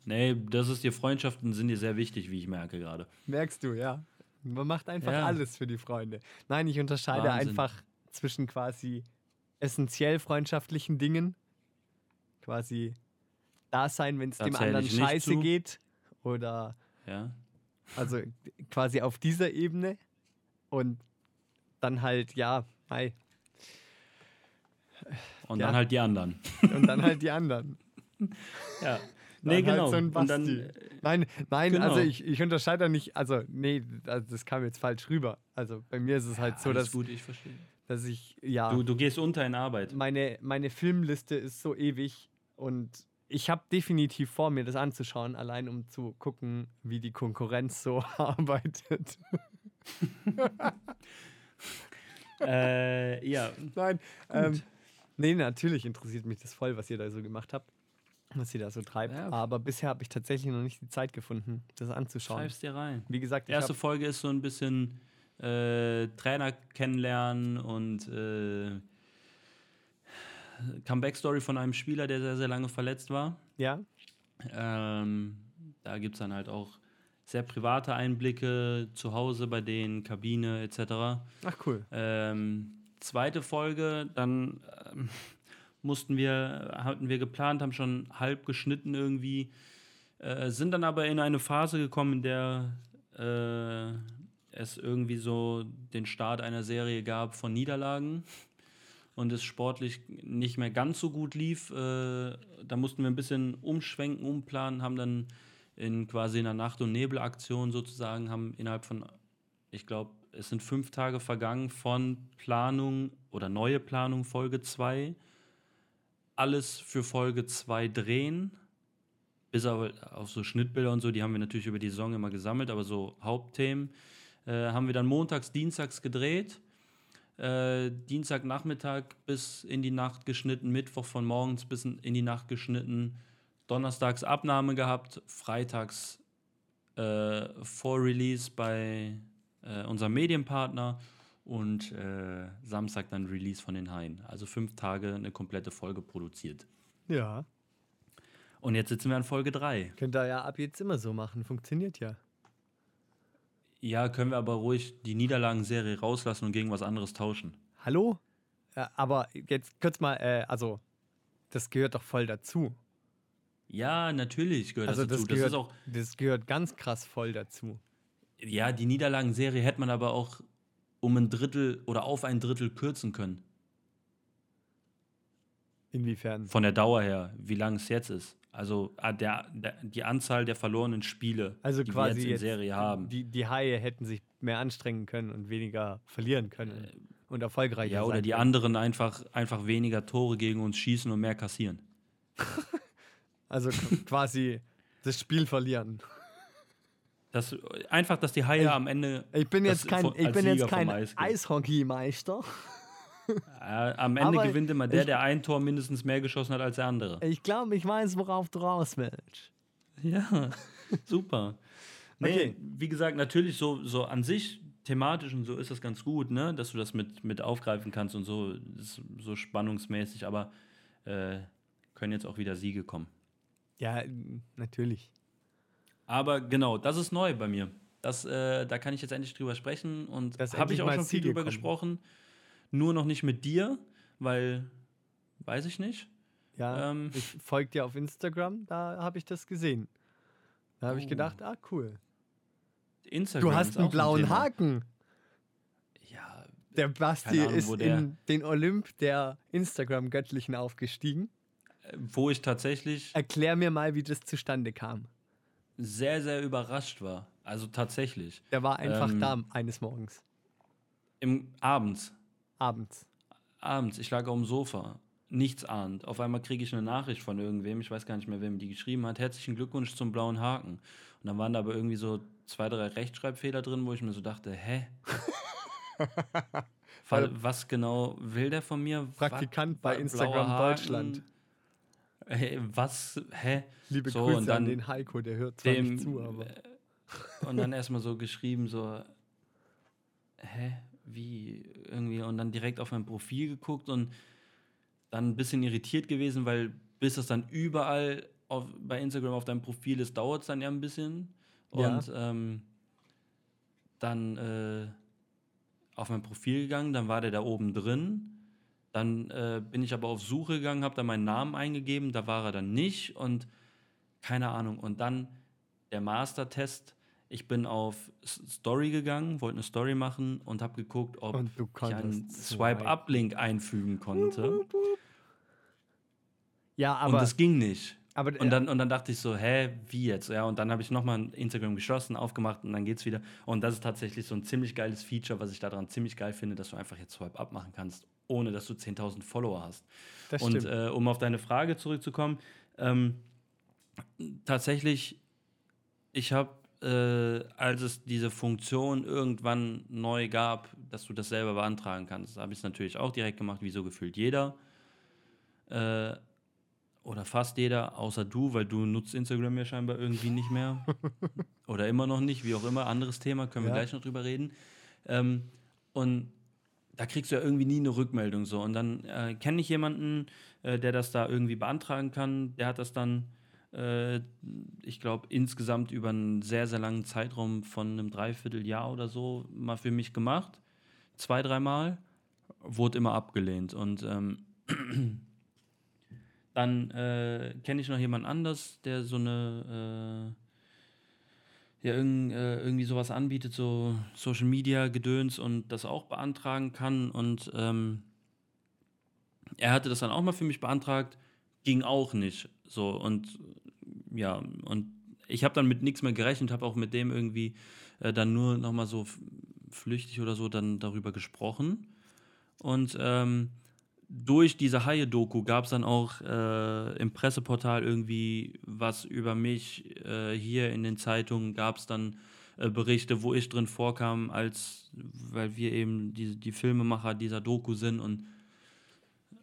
Nee, das ist dir Freundschaften sind dir sehr wichtig, wie ich merke gerade. Merkst du, ja. Man macht einfach Ja. alles für die Freunde. Nein, ich unterscheide Wahnsinn. einfach zwischen quasi essentiell freundlichen Dingen, quasi da sein, wenn es dem anderen scheiße zu. geht, oder Ja. also quasi auf dieser Ebene und dann halt, ja, mei, Und Ja. dann halt die anderen. und dann halt die anderen. Ja. Dann Nee, halt genau. so ein und dann, Basti. Nein, nein, Genau. also ich, ich unterscheide da nicht, also nee, also das kam jetzt falsch rüber. Also bei mir ist es halt so, alles dass, gut, ich verstehe. dass ich, ja, Du, du gehst unter in Arbeit. meine, meine Filmliste ist so ewig und ich habe definitiv vor, mir das anzuschauen, allein um zu gucken, wie die Konkurrenz so arbeitet. äh, ja. Nein, ähm, nee, natürlich interessiert mich das voll, was ihr da so gemacht habt, was ihr da so treibt. Ja. Aber bisher habe ich tatsächlich noch nicht die Zeit gefunden, das anzuschauen. Schreib's dir rein. Wie gesagt, Die erste Folge ist so ein bisschen äh, Trainer kennenlernen und äh, Comeback-Story von einem Spieler, der sehr, sehr lange verletzt war. ja, Ähm, da gibt es dann halt auch sehr private Einblicke zu Hause bei denen, Kabine etc. ach cool. Ähm, zweite Folge, dann ähm, mussten wir, hatten wir geplant, haben schon halb geschnitten irgendwie, äh, sind dann aber in eine Phase gekommen, in der äh, es irgendwie so den Start einer Serie gab von Niederlagen und es sportlich nicht mehr ganz so gut lief. Äh, da mussten wir ein bisschen umschwenken, umplanen, haben dann in quasi einer Nacht- und Nebelaktion sozusagen, haben innerhalb von, ich glaube, es sind fünf Tage vergangen von Planung oder neue Planung Folge 2, alles für Folge 2 drehen, bis auf so Schnittbilder und so, die haben wir natürlich über die Saison immer gesammelt, aber so Hauptthemen äh, haben wir dann montags, dienstags gedreht. Äh, Dienstagnachmittag bis in die Nacht geschnitten, Mittwoch von morgens bis in in die Nacht geschnitten, donnerstags Abnahme gehabt, freitags äh, vor Release bei äh, unserem Medienpartner und äh, Samstag dann Release von den Haien. Also fünf Tage eine komplette Folge produziert. Ja, Und jetzt sitzen wir an Folge 3. könnt ihr ja ab jetzt immer so machen, funktioniert ja. Ja, können wir aber ruhig die Niederlagenserie rauslassen und gegen was anderes tauschen. Hallo? Äh, aber jetzt kurz mal, äh, also, das gehört doch voll dazu. Ja, natürlich gehört Also das dazu. das gehört, das ist auch, das gehört ganz krass voll dazu. ja, die Niederlagenserie hätte man aber auch um ein Drittel oder auf ein Drittel kürzen können. Inwiefern? Von der Dauer her, wie lang es jetzt ist. Also ah, der, der, die Anzahl der verlorenen Spiele, Also die quasi wir jetzt in jetzt Serie haben. Die, die Haie hätten sich mehr anstrengen können und weniger verlieren können und erfolgreicher Äh, ja, oder die können. anderen einfach, einfach weniger Tore gegen uns schießen und mehr kassieren. Also qu- quasi das Spiel verlieren. Das, einfach, dass die Haie Ich- am Ende. Ich bin das jetzt kein, von- ich bin jetzt Sieger kein Eis. Eishockeymeister. Am Ende Aber gewinnt immer der, ich- der ein Tor mindestens mehr geschossen hat als der andere. Ich glaube, ich weiß, worauf du raus willst. Ja, super. Nee, Okay. wie gesagt, natürlich so, so an sich thematisch und so ist das ganz gut, ne? dass du das mit, mit aufgreifen kannst und so, das so spannungsmäßig, aber äh, können jetzt auch wieder Siege kommen. Ja, natürlich. Aber genau, das ist neu bei mir. Das, äh, da kann ich jetzt endlich drüber sprechen und habe ich auch schon viel drüber kommen. gesprochen. Nur noch nicht mit dir, weil, weiß ich nicht. Ja, Ähm. ich folge dir auf Instagram, da habe ich das gesehen. Da habe ich Oh. gedacht, ah, cool. Instagram Du hast einen blauen Thema. Haken. Ja, Der Basti Ahnung, ist der- in den Olymp der Instagram-Göttlichen aufgestiegen. äh, wo ich tatsächlich Erklär mir mal, wie das zustande kam. Sehr, sehr überrascht war. Also tatsächlich. Der war einfach Ähm. da eines Morgens, Im abends. abends. abends, ich lag auf dem Sofa, nichts ahnt. Auf einmal kriege ich eine Nachricht von irgendwem, ich weiß gar nicht mehr, wem die geschrieben hat. Herzlichen Glückwunsch zum blauen Haken. Und dann waren da aber irgendwie so zwei, drei Rechtschreibfehler drin, wo ich mir so dachte, hä? was genau will der von mir? Praktikant was, bei Instagram Deutschland. Hey, was? Hä? Liebe so, Grüße an den Heiko, der hört zwar dem, nicht zu, aber. Und dann erstmal so geschrieben, so, hä? Wie? Irgendwie. Und dann direkt auf mein Profil geguckt und dann ein bisschen irritiert gewesen, weil bis es dann überall auf, bei Instagram auf deinem Profil ist, dauert es dann ja ein bisschen. Und ja. ähm, dann äh, auf mein Profil gegangen, dann war der da oben drin. Dann äh, bin ich aber auf Suche gegangen, habe da meinen Namen eingegeben, da war er dann nicht und keine Ahnung. Und dann der Master-Test. Ich bin auf Story gegangen, wollte eine Story machen und habe geguckt, ob ich einen Swipe-Up-Link einfügen konnte. Ja, aber. Und das ging nicht. Aber, und, dann, und dann dachte ich so, hä, wie jetzt? Ja, und dann habe ich nochmal Instagram geschlossen, aufgemacht und dann geht's wieder. Und das ist tatsächlich so ein ziemlich geiles Feature, was ich daran ziemlich geil finde, dass du einfach jetzt Swipe Up machen kannst, ohne dass du 10.000 Follower hast. Das und äh, um auf deine Frage zurückzukommen, ähm, tatsächlich, ich habe, äh, als es diese Funktion irgendwann neu gab, dass du das selber beantragen kannst, habe ich es natürlich auch direkt gemacht, wie so gefühlt jeder. Äh, oder fast jeder, außer du, weil du nutzt Instagram ja scheinbar irgendwie nicht mehr. oder immer noch nicht, wie auch immer. Anderes Thema, können wir ja. gleich noch drüber reden. Ähm, und da kriegst du ja irgendwie nie eine Rückmeldung so. Und dann äh, kenne ich jemanden, äh, der das da irgendwie beantragen kann. Der hat das dann, äh, ich glaube, insgesamt über einen sehr, sehr langen Zeitraum von einem Dreivierteljahr oder so mal für mich gemacht. Zwei, dreimal. Wurde immer abgelehnt. Und ähm, Dann äh, kenne ich noch jemand anders, der so eine, äh, ja, irgend, äh, irgendwie sowas anbietet, so Social Media Gedöns und das auch beantragen kann. Und ähm, er hatte das dann auch mal für mich beantragt, ging auch nicht. So und ja, und ich habe dann mit nichts mehr gerechnet, habe auch mit dem irgendwie äh, dann nur nochmal so flüchtig oder so dann darüber gesprochen. Und ähm, durch diese Haie-Doku gab es dann auch äh, im Presseportal irgendwie was über mich. Äh, hier in den Zeitungen gab es dann äh, Berichte, wo ich drin vorkam, als weil wir eben die, die Filmemacher dieser Doku sind und,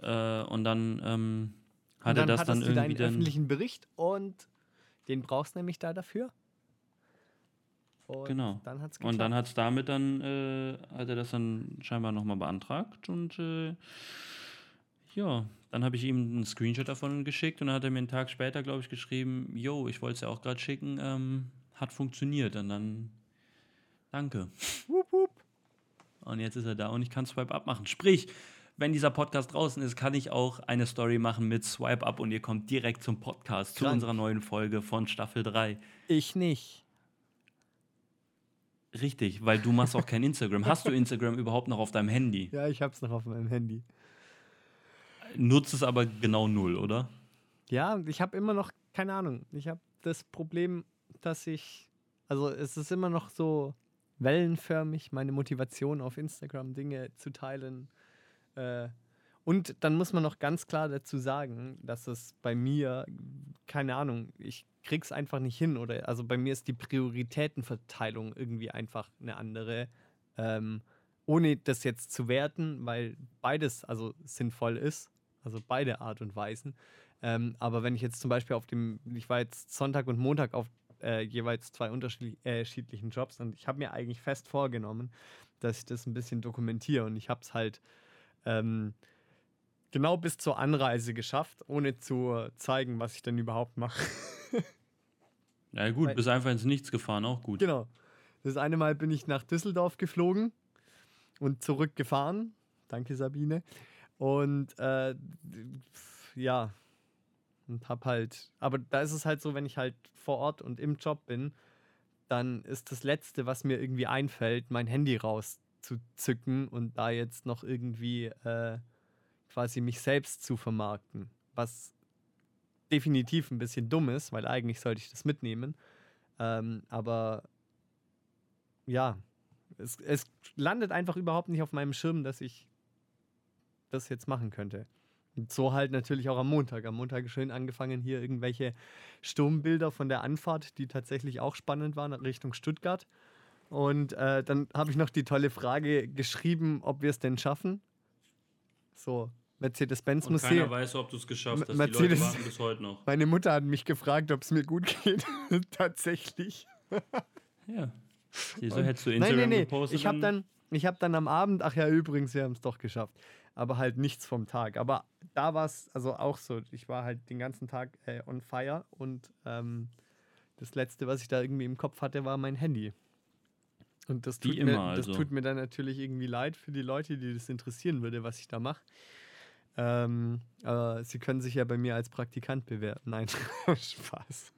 äh, und dann ähm, hatte und dann das dann irgendwie. Deinen dann öffentlichen Bericht und den brauchst du nämlich da dafür. Und genau. Dann hat's und dann hat es damit dann, äh, hat er das dann scheinbar nochmal beantragt und äh, ja, dann habe ich ihm einen Screenshot davon geschickt und dann hat er mir einen Tag später, glaube ich, geschrieben, yo, ich wollte es ja auch gerade schicken, ähm, hat funktioniert. Und dann, danke. Wupp, wupp. Und jetzt ist er da und ich kann Swipe Up machen. Sprich, wenn dieser Podcast draußen ist, kann ich auch eine Story machen mit Swipe Up und ihr kommt direkt zum Podcast, Krank. zu unserer neuen Folge von Staffel 3. Ich nicht. Richtig, weil du machst auch kein Instagram. Hast du Instagram überhaupt noch auf deinem Handy? Ja, ich hab's noch auf meinem Handy nutzt es aber genau null, oder? Ja, ich habe immer noch, keine Ahnung, ich habe das Problem, dass ich, also es ist immer noch so wellenförmig, meine Motivation auf Instagram Dinge zu teilen. Äh, und dann muss man noch ganz klar dazu sagen, dass es bei mir, keine Ahnung, ich krieg's einfach nicht hin oder also bei mir ist die Prioritätenverteilung irgendwie einfach eine andere. Ähm, ohne das jetzt zu werten, weil beides also sinnvoll ist. Also beide Art und Weisen. Ähm, aber wenn ich jetzt zum Beispiel auf dem, ich war jetzt Sonntag und Montag auf äh, jeweils zwei unterschiedlichen Jobs und ich habe mir eigentlich fest vorgenommen, dass ich das ein bisschen dokumentiere und ich habe es halt ähm, genau bis zur Anreise geschafft, ohne zu zeigen, was ich denn überhaupt mache. ja gut, Weil, bist einfach ins Nichts gefahren, auch gut. Genau. Das eine Mal bin ich nach Düsseldorf geflogen und zurückgefahren. Danke, Sabine. Und äh, ja, und hab halt, aber da ist es halt so, wenn ich halt vor Ort und im Job bin, dann ist das Letzte, was mir irgendwie einfällt, mein Handy rauszuzücken und da jetzt noch irgendwie äh, quasi mich selbst zu vermarkten. Was definitiv ein bisschen dumm ist, weil eigentlich sollte ich das mitnehmen. Ähm, aber ja, es, es landet einfach überhaupt nicht auf meinem Schirm, dass ich das jetzt machen könnte. Und so halt natürlich auch am Montag. Am Montag schön angefangen, hier irgendwelche Sturmbilder von der Anfahrt, die tatsächlich auch spannend waren, Richtung Stuttgart. Und äh, dann habe ich noch die tolle Frage geschrieben, ob wir es denn schaffen. So, Mercedes-Benz Und keiner Museum. weiß, ob du es geschafft hast. Die Mercedes- Leute warten bis heute noch. Meine Mutter hat mich gefragt, ob es mir gut geht. Tatsächlich. Ja. Wieso hättest du Nein, Instagram nee, nee. gepostet? Ich habe dann, ich hab dann am Abend, ach ja, übrigens, wir haben es doch geschafft. Aber halt nichts vom Tag. Aber da war es also auch so. Ich war halt den ganzen Tag äh, on fire und ähm, das Letzte, was ich da irgendwie im Kopf hatte, war mein Handy. Und das tut, immer, mir, also. das tut mir dann natürlich irgendwie leid für die Leute, die das interessieren würde, was ich da mache. Ähm, aber sie können sich ja bei mir als Praktikant bewerben. Nein, Spaß.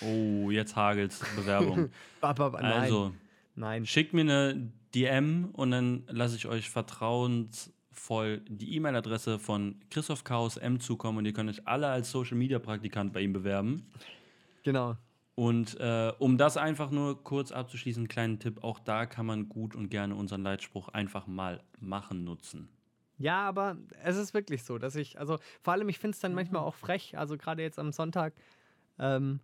Oh, jetzt hagelt's Bewerbung. Aber, nein, also, nein. schickt mir eine DM und dann lasse ich euch vertrauensvoll die E-Mail-Adresse von Christoph Chaos M zukommen und ihr könnt euch alle als Social Media Praktikant bei ihm bewerben. Genau. Und äh, um das einfach nur kurz abzuschließen, einen kleinen Tipp, auch da kann man gut und gerne unseren Leitspruch einfach mal machen nutzen. Ja, aber es ist wirklich so, dass ich, also vor allem, ich finde es dann manchmal auch frech, also gerade jetzt am Sonntag, ähm,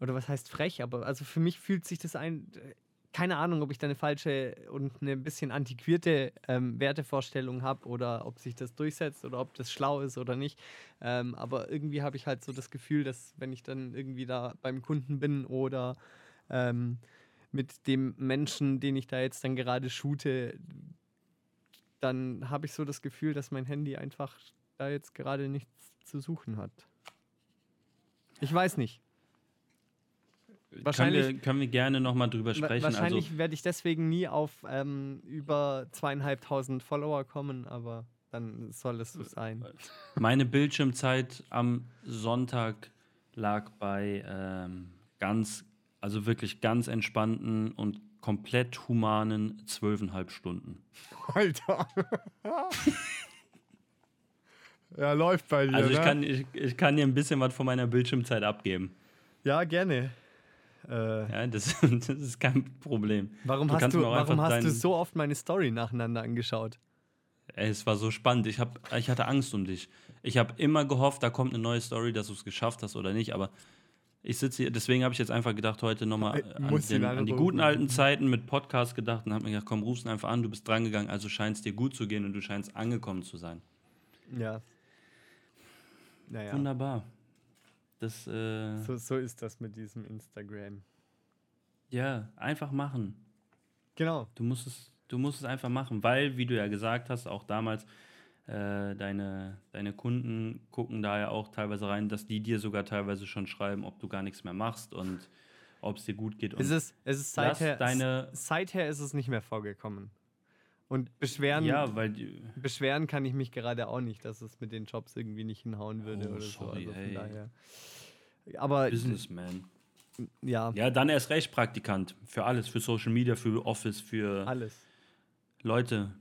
oder was heißt frech, aber also für mich fühlt sich das ein, keine Ahnung, ob ich da eine falsche und eine ein bisschen antiquierte ähm, Wertevorstellung habe oder ob sich das durchsetzt oder ob das schlau ist oder nicht. Ähm, aber irgendwie habe ich halt so das Gefühl, dass wenn ich dann irgendwie da beim Kunden bin oder ähm, mit dem Menschen, den ich da jetzt dann gerade shoote, dann habe ich so das Gefühl, dass mein Handy einfach da jetzt gerade nichts zu suchen hat. Ich weiß nicht. Wahrscheinlich- können, wir, können wir gerne nochmal drüber sprechen. Wahrscheinlich Also, werde ich deswegen nie auf ähm, über zweieinhalbtausend Follower kommen, aber dann soll es so sein. meine Bildschirmzeit am Sonntag lag bei ähm, ganz, also wirklich ganz entspannten und komplett humanen zwölfeinhalb Stunden. Alter. ja, läuft bei dir. Also ich ne? kann, ich, ich kann dir ein bisschen was von meiner Bildschirmzeit abgeben. ja, gerne. Äh, Ja, das, das ist kein Problem. warum Du hast, du, warum hast du so oft meine Story nacheinander angeschaut? Ey, es war so spannend. Ich, hab, ich hatte Angst um dich. Ich habe immer gehofft, da kommt eine neue Story, dass du es geschafft hast oder nicht. Aber ich sitze hier, deswegen habe ich jetzt einfach gedacht, heute nochmal an, muss ihn den, an die guten alten Zeiten mit Podcast gedacht und habe mir gedacht, komm, ruf's ihn einfach an, du bist drangegangen, also scheint es dir gut zu gehen und du scheinst angekommen zu sein. Ja. Naja, Wunderbar. Das, äh, so, so ist das mit diesem Instagram. ja, einfach machen. Genau. Du musst es, du musst es einfach machen, weil, wie du ja gesagt hast, auch damals, äh, deine, deine Kunden gucken da ja auch teilweise rein, dass die dir sogar teilweise schon schreiben, ob du gar nichts mehr machst und ob es dir gut geht. Und Es ist, es ist seither, deine, seither ist es nicht mehr vorgekommen. Und beschweren, ja, weil die, beschweren kann ich mich gerade auch nicht, dass es mit den Jobs irgendwie nicht hinhauen würde Oh, oder so. sorry, Also von daher. Aber Businessman. ja, Ja, dann erst recht Praktikant. Für alles, für Social Media, für Office, für alles. Leute.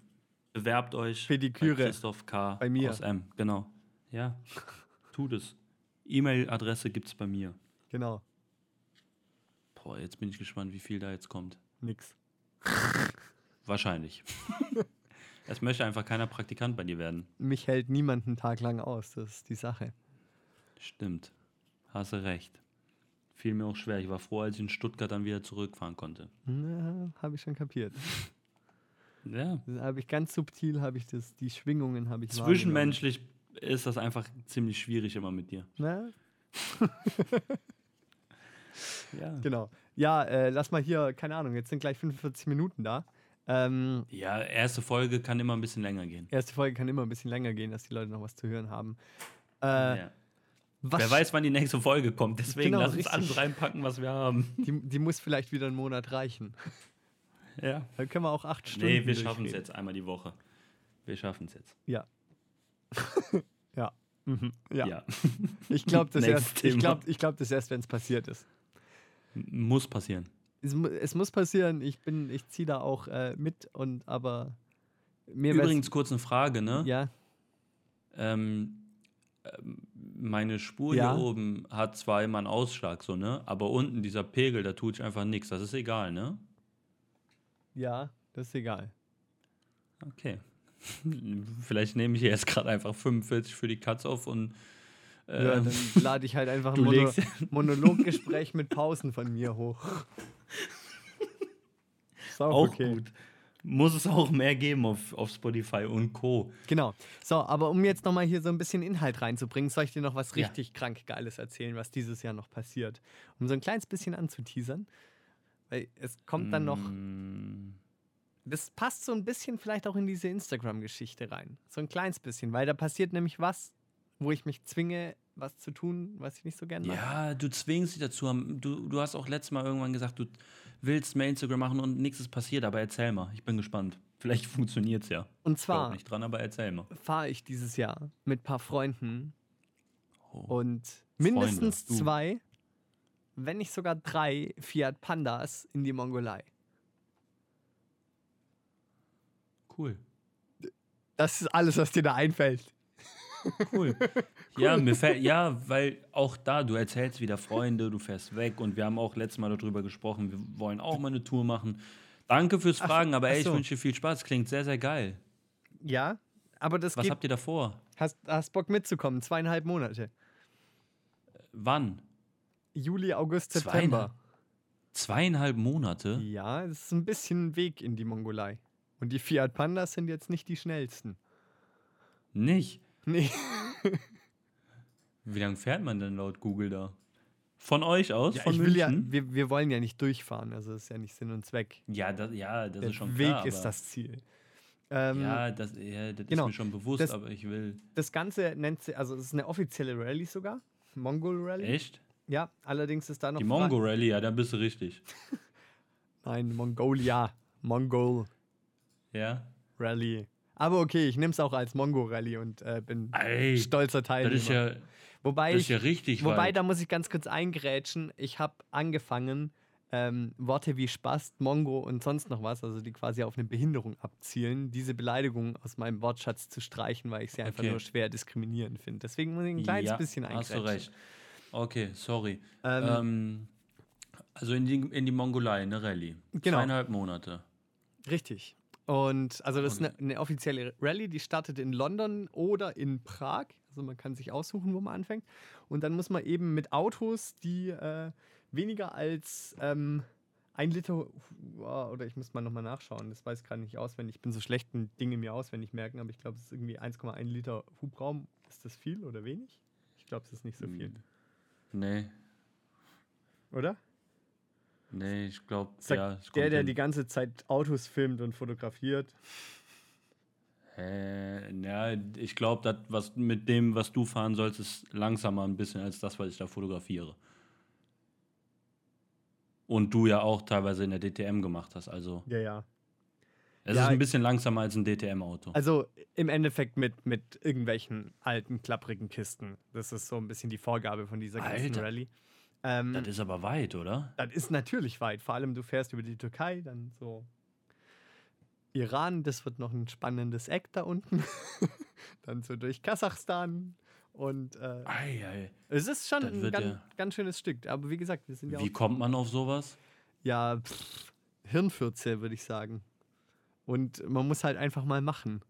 Bewerbt euch. Pediküre. Bei Christoph K. Bei mir. Aus M. Genau. Ja, tut es. E-Mail-Adresse gibt es bei mir. Genau. Boah, jetzt bin ich gespannt, wie viel da jetzt kommt. Nix. Wahrscheinlich. es möchte einfach keiner Praktikant bei dir werden. Mich hält niemand einen Tag lang aus. Das ist die Sache. Stimmt. Hast du recht. Fiel mir auch schwer. Ich war froh, als ich in Stuttgart dann wieder zurückfahren konnte. Na, habe ich schon kapiert. Ja. Habe ich ganz subtil, habe ich das, die Schwingungen habe ich Zwischenmenschlich ist das einfach ziemlich schwierig immer mit dir. wahrgenommen. Ja. Na, genau. Ja, äh, lass mal hier, keine Ahnung, jetzt sind gleich 45 Minuten da. Ähm, Ja, erste Folge kann immer ein bisschen länger gehen. erste Folge kann immer ein bisschen länger gehen, dass die Leute noch was zu hören haben. Äh, ja. Wer weiß, wann die nächste Folge kommt. Deswegen Genau, lass uns alles reinpacken, was wir haben. Die, die muss vielleicht wieder einen Monat reichen. Ja. Dann können wir auch acht Stunden. Nee, wir schaffen es jetzt einmal die Woche. Wir schaffen es jetzt. Ja. ja. Mhm. ja. Ja. Ich glaube das, erst, ich glaub, ich glaub das erst, wenn es passiert ist. Muss passieren. Es, es muss passieren. Ich bin, ich ziehe da auch äh, mit und aber mir Übrigens kurz eine Frage, ne? ja, Ähm, ähm, meine Spur Ja. hier oben hat zwar immer einen Ausschlag, so, ne? Aber unten dieser Pegel, da tue ich einfach nichts. Das ist egal, ne? ja, das ist egal. Okay. Vielleicht nehme ich jetzt gerade einfach 45 für die Cuts auf und äh, Ja, dann lade ich halt einfach ein Mono Monologgespräch mit Pausen von mir hoch. Ist auch, auch okay. gut. Muss es auch mehr geben auf, auf Spotify und Co. Genau. So, aber um jetzt nochmal hier so ein bisschen Inhalt reinzubringen, soll ich dir noch was Ja. richtig krank Geiles erzählen, was dieses Jahr noch passiert. Um so ein kleines bisschen anzuteasern. Weil es kommt dann noch. Mm, Das passt so ein bisschen vielleicht auch in diese Instagram-Geschichte rein. So ein kleines bisschen, weil da passiert nämlich was, wo ich mich zwinge, was zu tun, was ich nicht so gerne mache. Ja, du zwingst dich dazu. Du, du hast auch letztes Mal irgendwann gesagt, du willst mehr Instagram machen und nichts ist passiert, aber erzähl mal. Ich bin gespannt. Vielleicht funktioniert es ja. Und Ich zwar nicht dran, aber erzähl mal. fahre ich dieses Jahr mit ein paar Freunden Oh. und mindestens du. zwei, wenn nicht sogar drei Fiat Pandas in die Mongolei. Cool. Das ist alles, was dir da einfällt. Cool. Ja, mir fällt, ja, weil auch da, du erzählst wieder Freunde, du fährst weg und wir haben auch letztes Mal darüber gesprochen, wir wollen auch mal eine Tour machen. Danke fürs Ach, Fragen, aber ach ey, ich so. wünsche dir viel Spaß. Klingt sehr, sehr geil. Ja, aber das Was habt ihr da vor? Hast, hast Bock mitzukommen? Zweieinhalb Monate. Wann? Juli, August, Zweieinhalb? September. Zweieinhalb Monate? Ja, es ist ein bisschen ein Weg in die Mongolei. Und die Fiat Pandas sind jetzt nicht die schnellsten. Nicht. Nee. Wie lange fährt man denn laut Google da? Von euch aus? Ja, von ich will ja, wir, wir wollen ja nicht durchfahren, also das ist ja nicht Sinn und Zweck. Ja, das, ja, das Der ist schon Weg klar. ist aber- das Ziel. Ähm, Ja, das, ja, das genau. ist mir schon bewusst, Das- aber ich will. Das Ganze nennt sich, also es ist eine offizielle Rallye sogar. Mongol Rally. Echt? Ja, allerdings ist da noch. Die Fra- Mongo Rally, ja, da bist du richtig. Nein, Mongolia. Mongol Ja? Rally. Aber okay, ich nehme es auch als Mongo Rally und äh, bin Ey, stolzer Teilnehmer. das ist ja, wobei das ich, ist ja richtig wobei weit. da muss ich ganz kurz eingrätschen. Ich habe angefangen, ähm, Worte wie Spast, Mongo und sonst noch was, also die quasi auf eine Behinderung abzielen, diese Beleidigungen aus meinem Wortschatz zu streichen, weil ich sie einfach Okay. nur schwer diskriminierend finde. Deswegen muss ich ein kleines ja, bisschen Hast eingrätschen. du recht. Okay, sorry. Ähm, Ähm, also in die, in die Mongolei, eine Rallye. Genau. Zweieinhalb Monate. Richtig. Und also das ist eine, eine offizielle Rallye, die startet in London oder in Prag. Also man kann sich aussuchen, wo man anfängt. Und dann muss man eben mit Autos, die äh, weniger als ähm, ein Liter, Wow, oder ich muss mal nochmal nachschauen, das weiß ich gerade nicht auswendig. Ich bin so schlecht in Dinge mir auswendig merken, aber ich glaube, es ist irgendwie 1,1 Liter Hubraum. Ist das viel oder wenig? Ich glaube, es ist nicht so viel. Nee, oder? Nee, ich glaube, ja. Der, der hin. die ganze Zeit Autos filmt und fotografiert. Äh, ja, ich glaube, das, was mit dem, was du fahren sollst, ist langsamer ein bisschen als das, was ich da fotografiere. Und du ja auch teilweise in der DTM gemacht hast. Also Ja, ja. es Ja, ist ein bisschen langsamer als ein DTM-Auto. Also im Endeffekt mit, mit irgendwelchen alten, klapprigen Kisten. Das ist so ein bisschen die Vorgabe von dieser ganzen Alter. Rallye. Ähm, das ist aber weit, oder? das ist natürlich weit. Vor allem, du fährst über die Türkei, dann so Iran, das wird noch ein spannendes Eck da unten. dann so durch Kasachstan. Und äh, Ei, ei. es ist schon ein ganz, ja- ganz schönes Stück. Aber wie gesagt, wir sind ja Wie kommt man auf sowas? ja, pff, Hirnfürze, würde ich sagen. Und man muss halt einfach mal machen.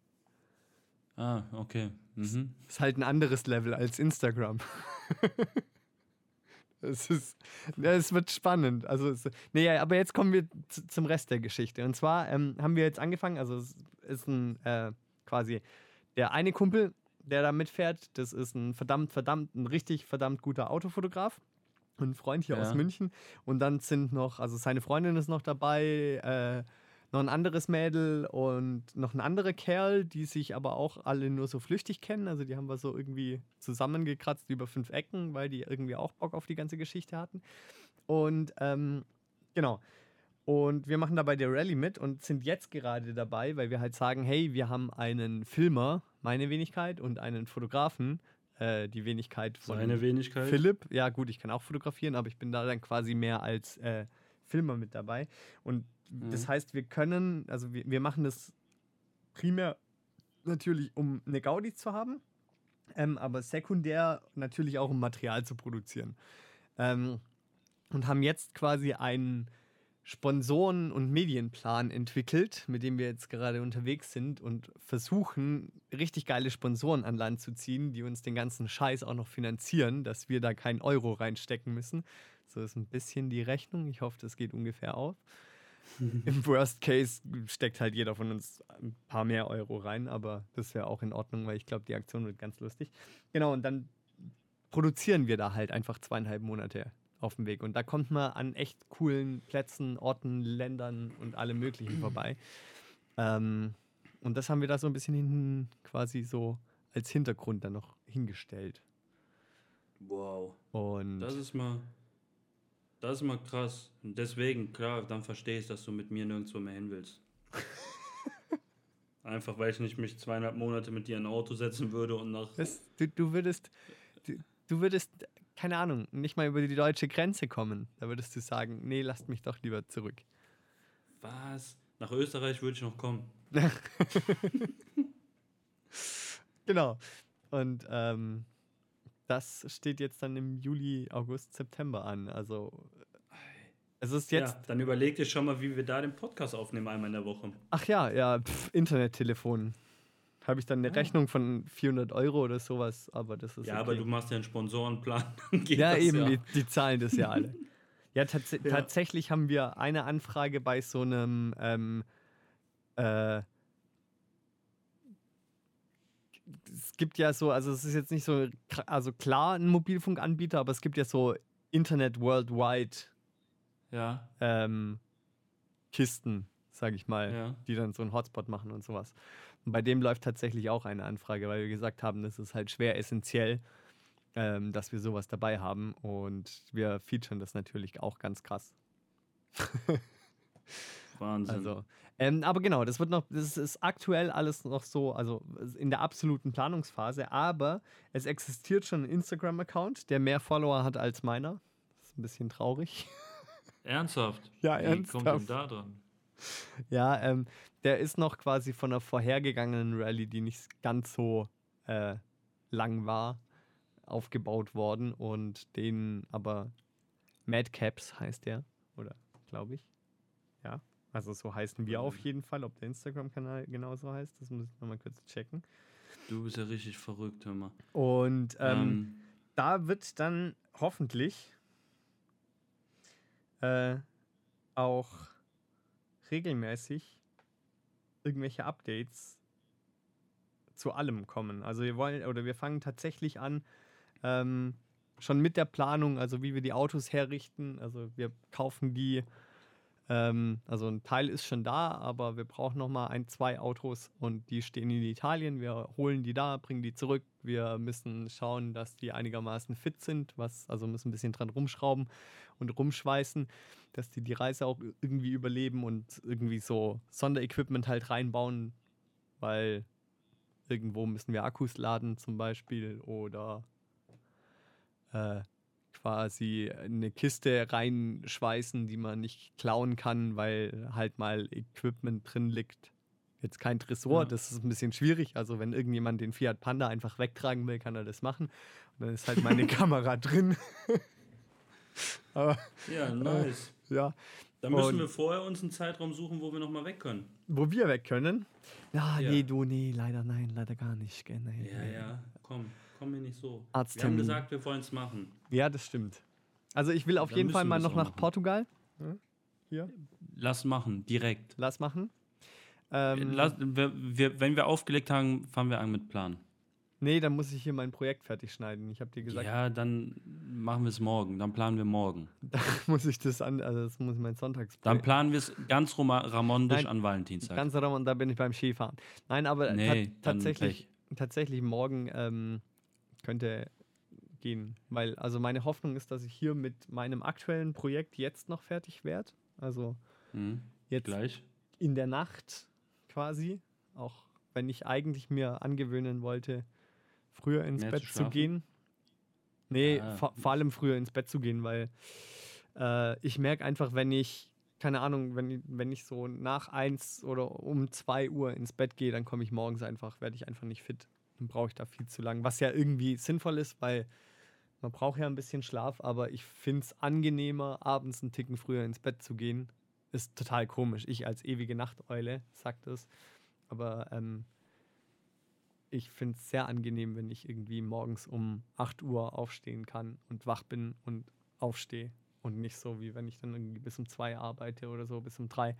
Ah, okay. Mhm. Ist halt ein anderes Level als Instagram. Es ist, es wird spannend. Also, es, nee, aber jetzt kommen wir zu, zum Rest der Geschichte. Und zwar ähm, haben wir jetzt angefangen, also es ist ein äh, quasi der eine Kumpel, der da mitfährt, das ist ein verdammt, verdammt, ein richtig verdammt guter Autofotograf. Ein Freund hier Ja. aus München. Und dann sind noch, also seine Freundin ist noch dabei, äh, noch ein anderes Mädel und noch ein anderer Kerl, die sich aber auch alle nur so flüchtig kennen. Also die haben wir so irgendwie zusammengekratzt über fünf Ecken, weil die irgendwie auch Bock auf die ganze Geschichte hatten. Und ähm, genau. Und wir machen dabei der Rallye mit und sind jetzt gerade dabei, weil wir halt sagen, hey, wir haben einen Filmer, meine Wenigkeit, und einen Fotografen, äh, die Wenigkeit von Seine Wenigkeit. Philipp, ja gut, ich kann auch fotografieren, aber ich bin da dann quasi mehr als äh, Filmer mit dabei. Und das Mhm. heißt, wir können, also wir, wir machen das primär natürlich, um eine Gaudi zu haben, ähm, aber sekundär natürlich auch, um Material zu produzieren. Ähm, und haben jetzt quasi einen Sponsoren- und Medienplan entwickelt, mit dem wir jetzt gerade unterwegs sind und versuchen, richtig geile Sponsoren an Land zu ziehen, die uns den ganzen Scheiß auch noch finanzieren, dass wir da keinen Euro reinstecken müssen. So ist ein bisschen die Rechnung. Ich hoffe, das geht ungefähr auf. Im Worst Case steckt halt jeder von uns ein paar mehr Euro rein, aber das wäre auch in Ordnung, weil ich glaube, die Aktion wird ganz lustig. Genau, und dann produzieren wir da halt einfach zweieinhalb Monate auf dem Weg. Und da kommt man an echt coolen Plätzen, Orten, Ländern und allem Möglichen vorbei. Ähm, und das haben wir da so ein bisschen hinten quasi so als Hintergrund dann noch hingestellt. Wow. Und Das ist mal. Das ist mal krass. Und deswegen, klar, dann verstehe ich, dass du mit mir nirgendwo mehr hin willst. Einfach weil ich nicht mich zweieinhalb Monate mit dir in ein Auto setzen würde und nach. das, du, du würdest, du, du würdest, keine Ahnung, nicht mal über die deutsche Grenze kommen. Da würdest du sagen, nee, lasst mich doch lieber zurück. Was? Nach Österreich würde ich noch kommen. Genau. Und ähm, das steht jetzt dann im Juli, August, September an. Also es ist jetzt. Ja, dann überleg dir schon mal, wie wir da den Podcast aufnehmen, einmal in der Woche. Ach ja, ja, Internettelefon. Habe ich dann eine Ah. Rechnung von 400 Euro oder sowas, aber das ist. Ja, okay. aber du machst ja einen Sponsorenplan. Ja, eben, ja. Die, die zahlen das ja alle. Ja, tats Ja. tatsächlich haben wir eine Anfrage bei so einem ähm, äh, es gibt ja so, also es ist jetzt nicht so, also klar ein Mobilfunkanbieter, aber es gibt ja so Internet Worldwide Ja, ähm, Kisten, sage ich mal, ja. die dann so einen Hotspot machen und sowas. Und bei dem läuft tatsächlich auch eine Anfrage, weil wir gesagt haben, das ist halt schwer essentiell, ähm, dass wir sowas dabei haben und wir featuren das natürlich auch ganz krass. Wahnsinn. Also, ähm, aber genau, das wird noch, das ist aktuell alles noch so, also in der absoluten Planungsphase, aber es existiert schon ein Instagram-Account, der mehr Follower hat als meiner. Das ist ein bisschen traurig. ernsthaft? Ja, Wie kommt ernsthaft. denn da dran? Ja, ähm, der ist noch quasi von einer vorhergegangenen Rallye, die nicht ganz so äh, lang war, aufgebaut worden und den aber Madcaps heißt der, oder glaube ich. Also so heißen wir auf jeden Fall. Ob der Instagram-Kanal genauso heißt, das muss ich nochmal kurz checken. Du bist ja richtig verrückt, hör mal. Und ähm, Ähm, da wird dann hoffentlich äh, auch regelmäßig irgendwelche Updates zu allem kommen. Also wir wollen oder wir fangen tatsächlich an, ähm, schon mit der Planung, also wie wir die Autos herrichten. Also wir kaufen die, ähm, also ein Teil ist schon da, aber wir brauchen noch mal ein, zwei Autos und die stehen in Italien. Wir holen die da, bringen die zurück. Wir müssen schauen, dass die einigermaßen fit sind, was also müssen ein bisschen dran rumschrauben und rumschweißen, dass die die Reise auch irgendwie überleben und irgendwie so Sonderequipment halt reinbauen, weil irgendwo müssen wir Akkus laden zum Beispiel oder äh, quasi eine Kiste reinschweißen, die man nicht klauen kann, weil halt mal Equipment drin liegt. Jetzt kein Tresor, Ja. das ist ein bisschen schwierig. Also wenn irgendjemand den Fiat Panda einfach wegtragen will, kann er das machen. Und dann ist halt meine Kamera drin. Aber ja, nice. ja, Dann müssen Und- wir vorher uns einen Zeitraum suchen, wo wir nochmal weg können. wo wir weg können. Ja, Ja. nee, du, nee, leider nein, leider gar nicht. Nee, Ja, nee. ja, komm, komm mir nicht so. Wir haben Arzttermin. gesagt, wir wollen es machen. Ja, das stimmt. Also ich will auf Dann jeden Fall mal noch nach machen. Portugal. Ja, Hier, Lass machen, direkt. lass machen. Ähm, Lass, wir, wir, wenn wir aufgelegt haben, fangen wir an mit Plan. nee, dann muss ich hier mein Projekt fertig schneiden. Ich habe dir gesagt, Ja, dann machen wir es morgen. Dann planen wir morgen. da muss ich das an, also das muss ich mein Dann Sonntagsprojekt. planen wir es ganz Roma ramondisch Nein, an Valentinstag. Ganz darum, da bin ich beim Skifahren. Nein, aber ta Nee, dann tatsächlich, tatsächlich morgen ähm, könnte gehen. Weil, also meine Hoffnung ist, dass ich hier mit meinem aktuellen Projekt jetzt noch fertig werde. Also Mhm. jetzt Gleich. in der Nacht quasi. Auch wenn ich eigentlich mir angewöhnen wollte, früher ins Mehr Bett zu zu, gehen. Nee, Ah. vor, vor allem früher ins Bett zu gehen, weil äh, ich merke einfach, wenn ich, keine Ahnung, wenn, ich- wenn ich so nach eins oder um zwei Uhr ins Bett gehe, dann komme ich morgens einfach, werde ich einfach nicht fit. Dann brauche ich da viel zu lang. Was ja irgendwie sinnvoll ist, weil man braucht ja ein bisschen Schlaf, aber ich finde es angenehmer, abends einen Ticken früher ins Bett zu gehen, ist total komisch. Ich als ewige Nachteule sag das. Aber ähm, ich finde es sehr angenehm, wenn ich irgendwie morgens um 8 Uhr aufstehen kann und wach bin und aufstehe. Und nicht so, wie wenn ich dann irgendwie bis um 2 arbeite oder so, bis um 3.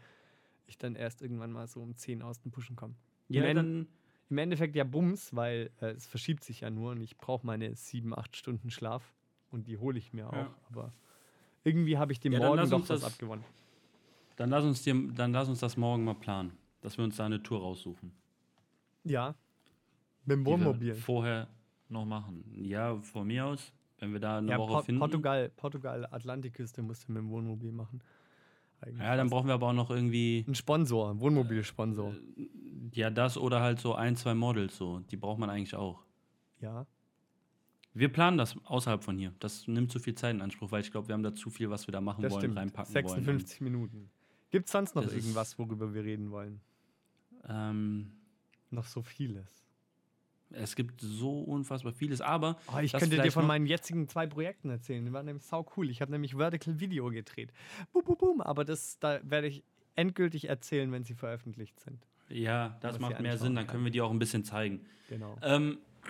Ich dann erst irgendwann mal so um 10 aus dem Pushen komme. Ja, dann, Im Endeffekt ja Bums, weil äh, es verschiebt sich ja nur und ich brauche meine 7, 8 Stunden Schlaf. Und die hole ich mir auch. Ja. Aber irgendwie habe ich dem Ja, Morgen doch was abgewonnen. dann, lass uns dir, dann lass uns das morgen mal planen, dass wir uns da eine Tour raussuchen. Ja. Mit dem Wohnmobil. vorher noch machen. Ja, von mir aus, wenn wir da eine Ja, Woche Por finden. Portugal, Portugal, Atlantikküste musst du mit dem Wohnmobil machen. Eigentlich Ja, dann brauchen wir aber auch noch irgendwie, Ein Sponsor, ein Wohnmobilsponsor. Ja, das oder halt so ein, zwei Models so. Die braucht man eigentlich auch. Ja. Wir planen das außerhalb von hier. Das nimmt zu viel Zeit in Anspruch, weil ich glaube, wir haben da zu viel, was wir da machen Das wollen, stimmt. reinpacken 56 Minuten. Gibt es sonst noch Das irgendwas, worüber wir reden wollen? wollen. Ähm, Noch so vieles. es gibt so unfassbar vieles, aber Oh, ich könnte dir von meinen jetzigen zwei Projekten erzählen. Die waren nämlich sau cool. Ich habe nämlich Vertical Video gedreht. Boom, boom, boom. Aber das da werde ich endgültig erzählen, wenn sie veröffentlicht sind. Ja, das macht mehr Sinn, dann können wir die auch ein bisschen zeigen. Genau. Ähm,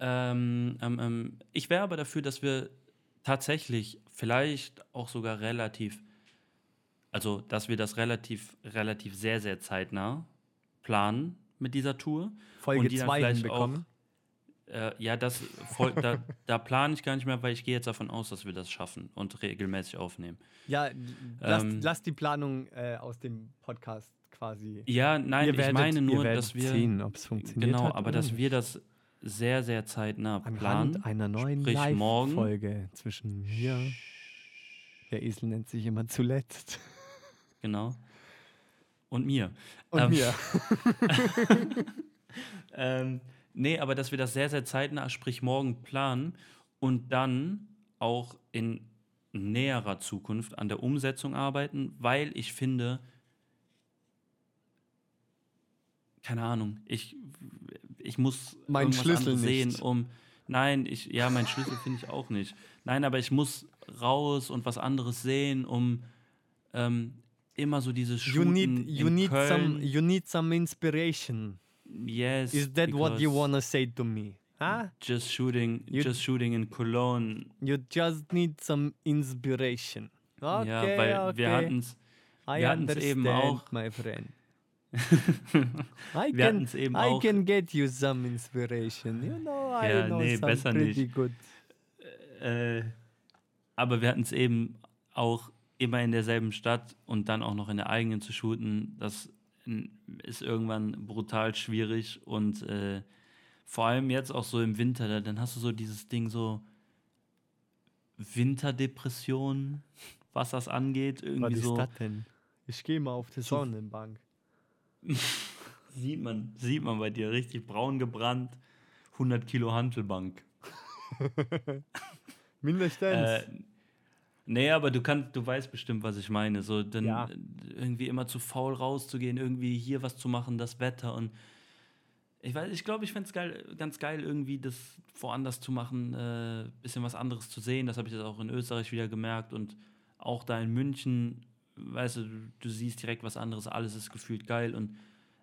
ähm, ähm, ähm, ich wäre aber dafür, dass wir tatsächlich vielleicht auch sogar relativ, also dass wir das relativ, relativ sehr, sehr zeitnah planen mit dieser Tour. Folge die dann 2 vielleicht hinbekommen. Äh, ja, das voll, da, da plane ich gar nicht mehr, weil ich gehe jetzt davon aus, dass wir das schaffen und regelmäßig aufnehmen. Ja, lass, Ähm, lass die Planung äh, aus dem Podcast quasi. Ja, nein, Ihr ich werdet- meine nur, werdet dass wir sehen, ob es funktioniert genau, aber dass wir das sehr, sehr zeitnah Anhand planen. einer neuen. Live-Folge zwischen mir. Der Esel nennt sich immer zuletzt. Genau. Und mir. Und Ähm, mir. Ähm, nee, aber dass wir das sehr, sehr zeitnah, sprich morgen planen und dann auch in näherer Zukunft an der Umsetzung arbeiten, weil ich finde, keine Ahnung, ich, ich muss Mein Schlüssel anderes sehen, um. Nein, ich, ja, mein Schlüssel finde ich auch nicht. Nein, aber ich muss raus und was anderes sehen, um ähm, immer so dieses You Shooten need, you, in need some, Köln. you need some inspiration. Yes. Is that what you wanna say to me? Huh? just shooting You- just shooting in Cologne. You just need some inspiration. Okay, ja, weil okay. wir hatten es wir hatten's eben understand, auch- my friend. I wir can, eben I auch can get you some inspiration. You know, I Ja, know nee, besser nicht. äh, aber wir hatten es eben auch immer in derselben Stadt und dann auch noch in der eigenen zu shooten, das ist irgendwann brutal schwierig und äh, vor allem jetzt auch so im Winter, da, dann hast du so dieses Ding so Winterdepression, was das angeht, Was irgendwie ist so das denn? Ich gehe mal auf die Sonnenbank. Sieht man, sieht man bei dir richtig braun gebrannt, 100 Kilo Hantelbank. Mindestens. Äh, nee, aber du kannst, du weißt bestimmt, was ich meine. So, dann Ja. irgendwie immer zu faul rauszugehen, irgendwie hier was zu machen, das Wetter und ich weiß, ich glaube, ich fände es geil, ganz geil, irgendwie das woanders zu machen, äh, bisschen was anderes zu sehen. Das habe ich jetzt auch in Österreich wieder gemerkt und auch da in München, weißt du, du, du siehst direkt was anderes, alles ist gefühlt geil und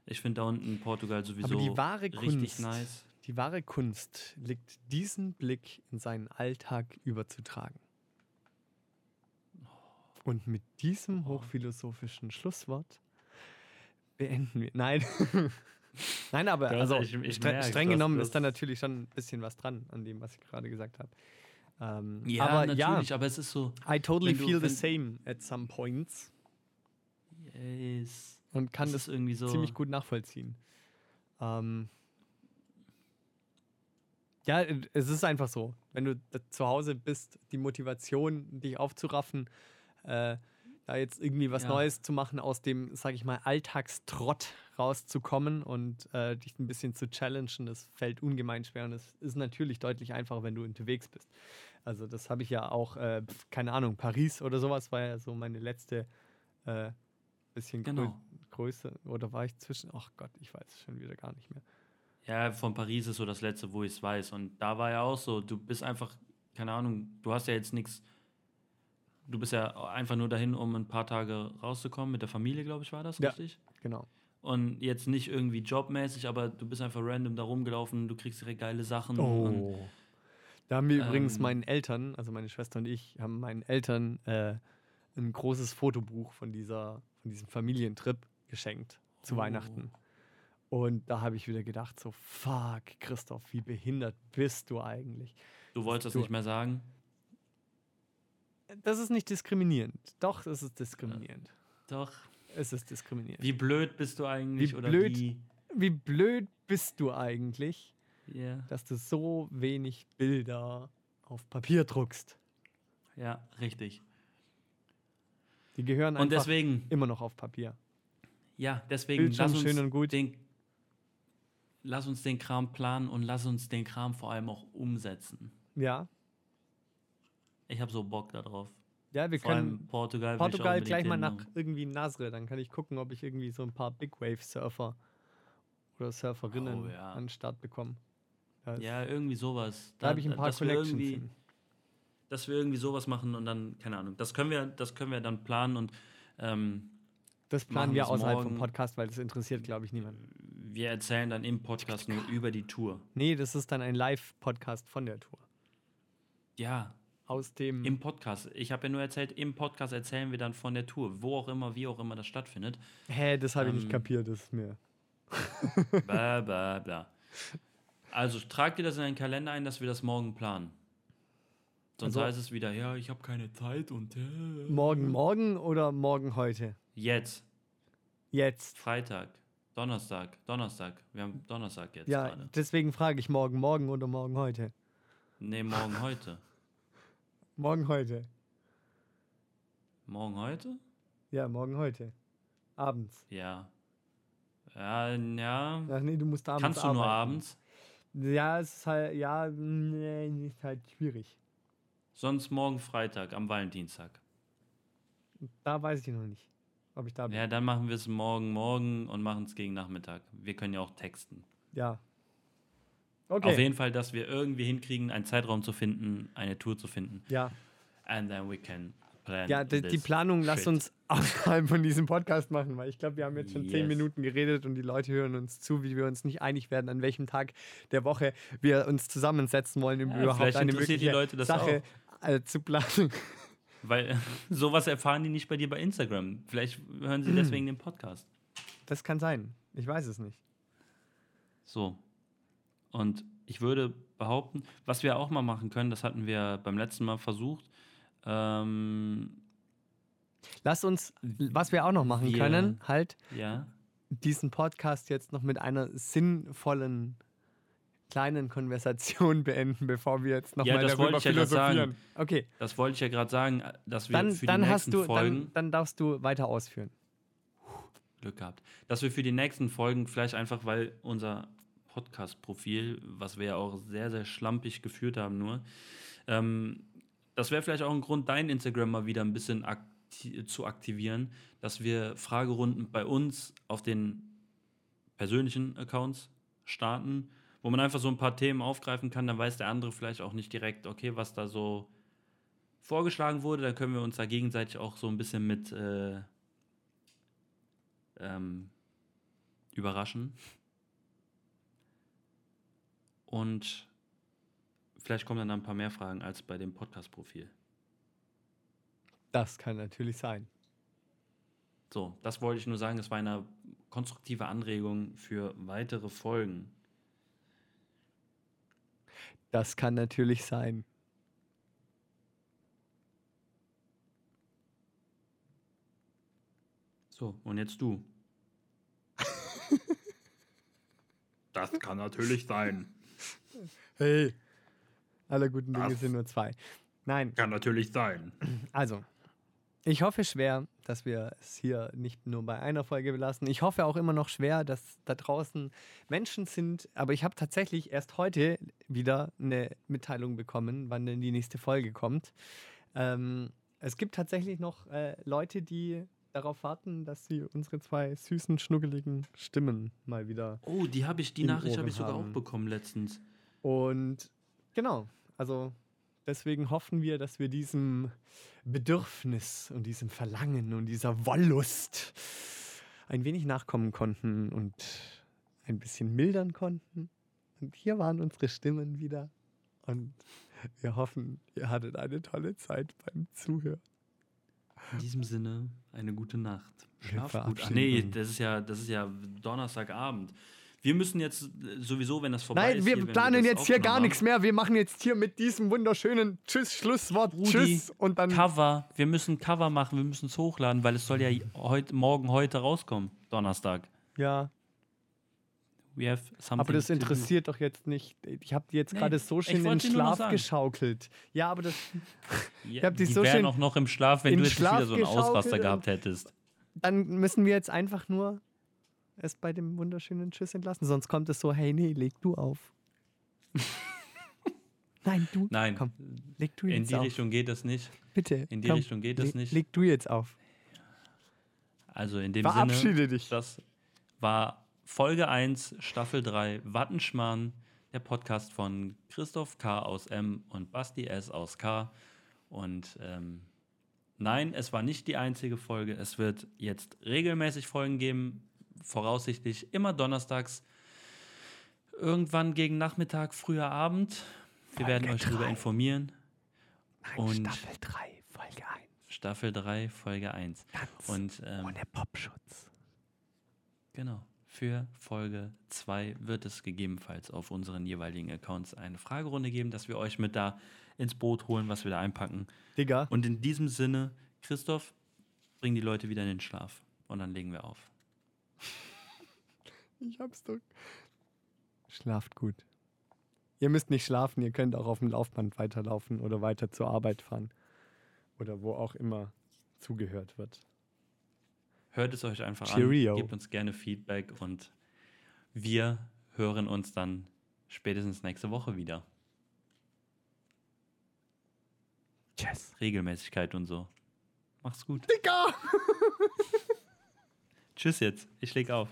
ich finde da unten in Portugal sowieso Aber die wahre richtig Kunst, nice. die wahre Kunst liegt, diesen Blick in seinen Alltag überzutragen. Und mit diesem hochphilosophischen Schlusswort beenden wir. Nein. Nein, aber also, ich- ich streng das- genommen ist da natürlich schon ein bisschen was dran an dem, was ich gerade gesagt habe. Ähm, Ja, aber natürlich, ja, aber es ist so, I totally feel the same at some points yes, und kann das das irgendwie so ziemlich gut nachvollziehen. Ähm, ja, äh, es ist einfach so. Wenn du zu Hause bist, die Motivation, dich aufzuraffen, äh, da jetzt irgendwie was Ja. Neues zu machen, aus dem, sag ich mal, Alltagstrott rauszukommen und äh, dich ein bisschen zu challengen, das fällt ungemein schwer und es ist natürlich deutlich einfacher, wenn du unterwegs bist. Also das habe ich ja auch, äh, keine Ahnung, Paris oder sowas war ja so meine letzte äh, bisschen Genau. Größe. Oder war ich zwischen, ach Gott, ich weiß es schon wieder gar nicht mehr. Ja, von Paris ist so das letzte, wo ich es weiß. Und da war ja auch so, du bist einfach, keine Ahnung, du hast ja jetzt nichts du bist ja einfach nur dahin, um ein paar Tage rauszukommen. Mit der Familie, glaube ich, war das, Ja. richtig? Genau. Und jetzt nicht irgendwie jobmäßig, aber du bist einfach random da rumgelaufen, du kriegst direkt geile Sachen. Und, Oh. Da haben wir übrigens Ähm. meinen Eltern, also meine Schwester und ich, haben meinen Eltern äh, ein großes Fotobuch von, dieser, von diesem Familientrip geschenkt zu Oh. Weihnachten. Und da habe ich wieder gedacht, so, fuck, Christoph, wie behindert bist du eigentlich? du wolltest das du- nicht mehr sagen? Das ist nicht diskriminierend. Doch, es ist diskriminierend. Doch. Es ist diskriminierend. Wie blöd bist du eigentlich? Wie oder blöd? Wie, Wie blöd bist du eigentlich, ja, dass du so wenig Bilder auf Papier druckst? ja, richtig. Die gehören Und einfach deswegen, immer noch auf Papier. ja, deswegen Bildschirm lass uns, schön und gut. Den, lass uns den Kram planen und lass uns den Kram vor allem auch umsetzen. Ja, Ich habe so Bock darauf. ja, wir Vor können Portugal. Portugal gleich mal hin nach irgendwie Nasre. Dann kann ich gucken, ob ich irgendwie so ein paar Big Wave Surfer oder Surferinnen Oh, ja. an den Start bekomme. Da, Ja, irgendwie sowas. da habe ich ein paar dass wir Collections hin. dass wir irgendwie sowas machen und dann, keine Ahnung, das können wir, das können wir dann planen und ähm, Das planen wir außerhalb vom morgen. Podcast, weil das interessiert, glaube ich, niemanden. wir erzählen dann im Podcast nur über die Tour. Nee, das ist dann ein Live-Podcast von der Tour. Ja, Aus dem. im Podcast. Ich habe ja nur erzählt, im Podcast erzählen wir dann von der Tour, wo auch immer, wie auch immer das stattfindet. Hä, das habe ich nicht Ähm, kapiert, das ist mir. Bla bla bla. Also trag dir das in deinen Kalender ein, dass wir das morgen planen. Sonst Also- heißt es wieder, ja, ich habe keine Zeit und äh. Morgen, morgen oder morgen heute? Jetzt, Jetzt. Freitag, Donnerstag, Donnerstag. Wir haben Donnerstag jetzt Ja, gerade. deswegen frage ich morgen, morgen oder morgen heute. Nee, morgen heute. Morgen heute. Morgen heute? Ja, morgen heute. Abends. Ja. Ja, ja. Ach nee, du musst abends Kannst du nur arbeiten. abends? Ja, es ist halt, ja, nee, ist halt schwierig. Sonst morgen Freitag, am Valentinstag. Da weiß ich noch nicht, ob ich da bin. Ja, dann machen wir es morgen, morgen und machen es gegen Nachmittag. Wir können ja auch texten. Ja. Auf Okay. jeden Fall, dass wir irgendwie hinkriegen, einen Zeitraum zu finden, eine Tour zu finden. Ja, And then we can plan. ja die, die Planung lass uns außerhalb von diesem Podcast machen, weil ich glaube, wir haben jetzt schon zehn Yes. Minuten geredet und die Leute hören uns zu, wie wir uns nicht einig werden, an welchem Tag der Woche wir uns zusammensetzen wollen, um Ja, überhaupt eine mögliche Leute das Sache äh, zu planen. Weil sowas erfahren die nicht bei dir bei Instagram. Vielleicht hören sie deswegen den Podcast. Das kann sein. Ich weiß es nicht. So. Und ich würde behaupten, was wir auch mal machen können, das hatten wir beim letzten Mal versucht. Ähm, Lass uns, was wir auch noch machen Wir- können, halt ja. diesen Podcast jetzt noch mit einer sinnvollen kleinen Konversation beenden, bevor wir jetzt nochmal Ja, das darüber wollte ich ja philosophieren. Okay, Das wollte ich ja gerade sagen, dass wir dann, für die dann nächsten hast du, Folgen dann, dann darfst du weiter ausführen. Glück gehabt. Dass wir für die nächsten Folgen vielleicht einfach, weil unser Podcast-Profil, was wir ja auch sehr, sehr schlampig geführt haben, nur, ähm, das wäre vielleicht auch ein Grund, dein Instagram mal wieder ein bisschen akti zu aktivieren, dass wir Fragerunden bei uns auf den persönlichen Accounts starten, wo man einfach so ein paar Themen aufgreifen kann, dann weiß der andere vielleicht auch nicht direkt, okay, was da so vorgeschlagen wurde, dann können wir uns da gegenseitig auch so ein bisschen mit äh, ähm, überraschen. Und vielleicht kommen dann ein paar mehr Fragen als bei dem Podcast-Profil. Das kann natürlich sein. So, das wollte ich nur sagen. Das war eine konstruktive Anregung für weitere Folgen. Das kann natürlich sein. So, und jetzt du. das kann natürlich sein. Hey, alle guten Dinge Das- sind nur zwei. Nein, Kann natürlich sein. Also, ich hoffe schwer, dass wir es hier nicht nur bei einer Folge belassen. Ich hoffe auch immer noch schwer, dass da draußen Menschen sind. Aber ich habe tatsächlich erst heute wieder eine Mitteilung bekommen, wann denn die nächste Folge kommt. Ähm, es gibt tatsächlich noch äh, Leute, die darauf warten, dass sie unsere zwei süßen, schnuggeligen Stimmen mal wieder. Oh, die habe ich, die Nachricht habe ich sogar haben. auch bekommen letztens. Und genau, also deswegen hoffen wir, dass wir diesem Bedürfnis und diesem Verlangen und dieser Wollust ein wenig nachkommen konnten und ein bisschen mildern konnten. Und hier waren unsere Stimmen wieder. Und wir hoffen, ihr hattet eine tolle Zeit beim Zuhören. In diesem Sinne, eine gute Nacht. Schlaf gut. Ach nee, das ist ja, das ist ja Donnerstagabend. Wir müssen jetzt sowieso, wenn das vorbei Nein, ist. wir hier, planen das jetzt hier gar nichts mehr. Wir machen jetzt hier mit diesem wunderschönen Tschüss, Schlusswort. Rudi, Tschüss. Und dann. Cover. Wir müssen Cover machen, wir müssen es hochladen, weil es soll ja heute, morgen, heute rauskommen. Donnerstag. Ja, We have something aber das interessiert doch jetzt nicht. Ich habe die jetzt Nee, gerade so ich schön in den Schlaf geschaukelt. Ja, aber das. Ja, hab die die so wären schön auch noch im Schlaf, wenn du jetzt Schlaf wieder so einen Ausraster gehabt hättest. Dann müssen wir jetzt einfach nur es bei dem wunderschönen Tschüss entlassen. Sonst kommt es so: hey, nee, leg du auf. Nein, du. Nein, Komm, leg du in jetzt die auf. Richtung geht das nicht. Bitte. in die komm, Richtung geht das nicht. Leg du jetzt auf. Also in dem Sinne, Verabschiede dich. das war Folge 1, Staffel 3, Wattenschmarrn, der Podcast von Christoph K. aus M und Basti S. aus K. Und ähm, nein, es war nicht die einzige Folge. Es wird jetzt regelmäßig Folgen geben, voraussichtlich immer donnerstags, irgendwann gegen Nachmittag, früher Abend. Wir werden Folge euch darüber informieren. Nein, Und- Staffel 3, Folge 1. Staffel 3, Folge 1. Ganz Und ähm, ohne Popschutz. Genau. Für Folge 2 wird es gegebenenfalls auf unseren jeweiligen Accounts eine Fragerunde geben, dass wir euch mit da ins Boot holen, was wir da einpacken. Digga, Und in diesem Sinne, Christoph, bring die Leute wieder in den Schlaf. Und dann legen wir auf. Ich hab's doch. Schlaft gut. Ihr müsst nicht schlafen, ihr könnt auch auf dem Laufband weiterlaufen oder weiter zur Arbeit fahren. Oder wo auch immer zugehört wird. Hört es euch einfach Cheerio. an, gebt uns gerne Feedback und wir hören uns dann spätestens nächste Woche wieder. Tschüss. Regelmäßigkeit und so. Macht's gut. Digga! Tschüss jetzt. Ich leg auf.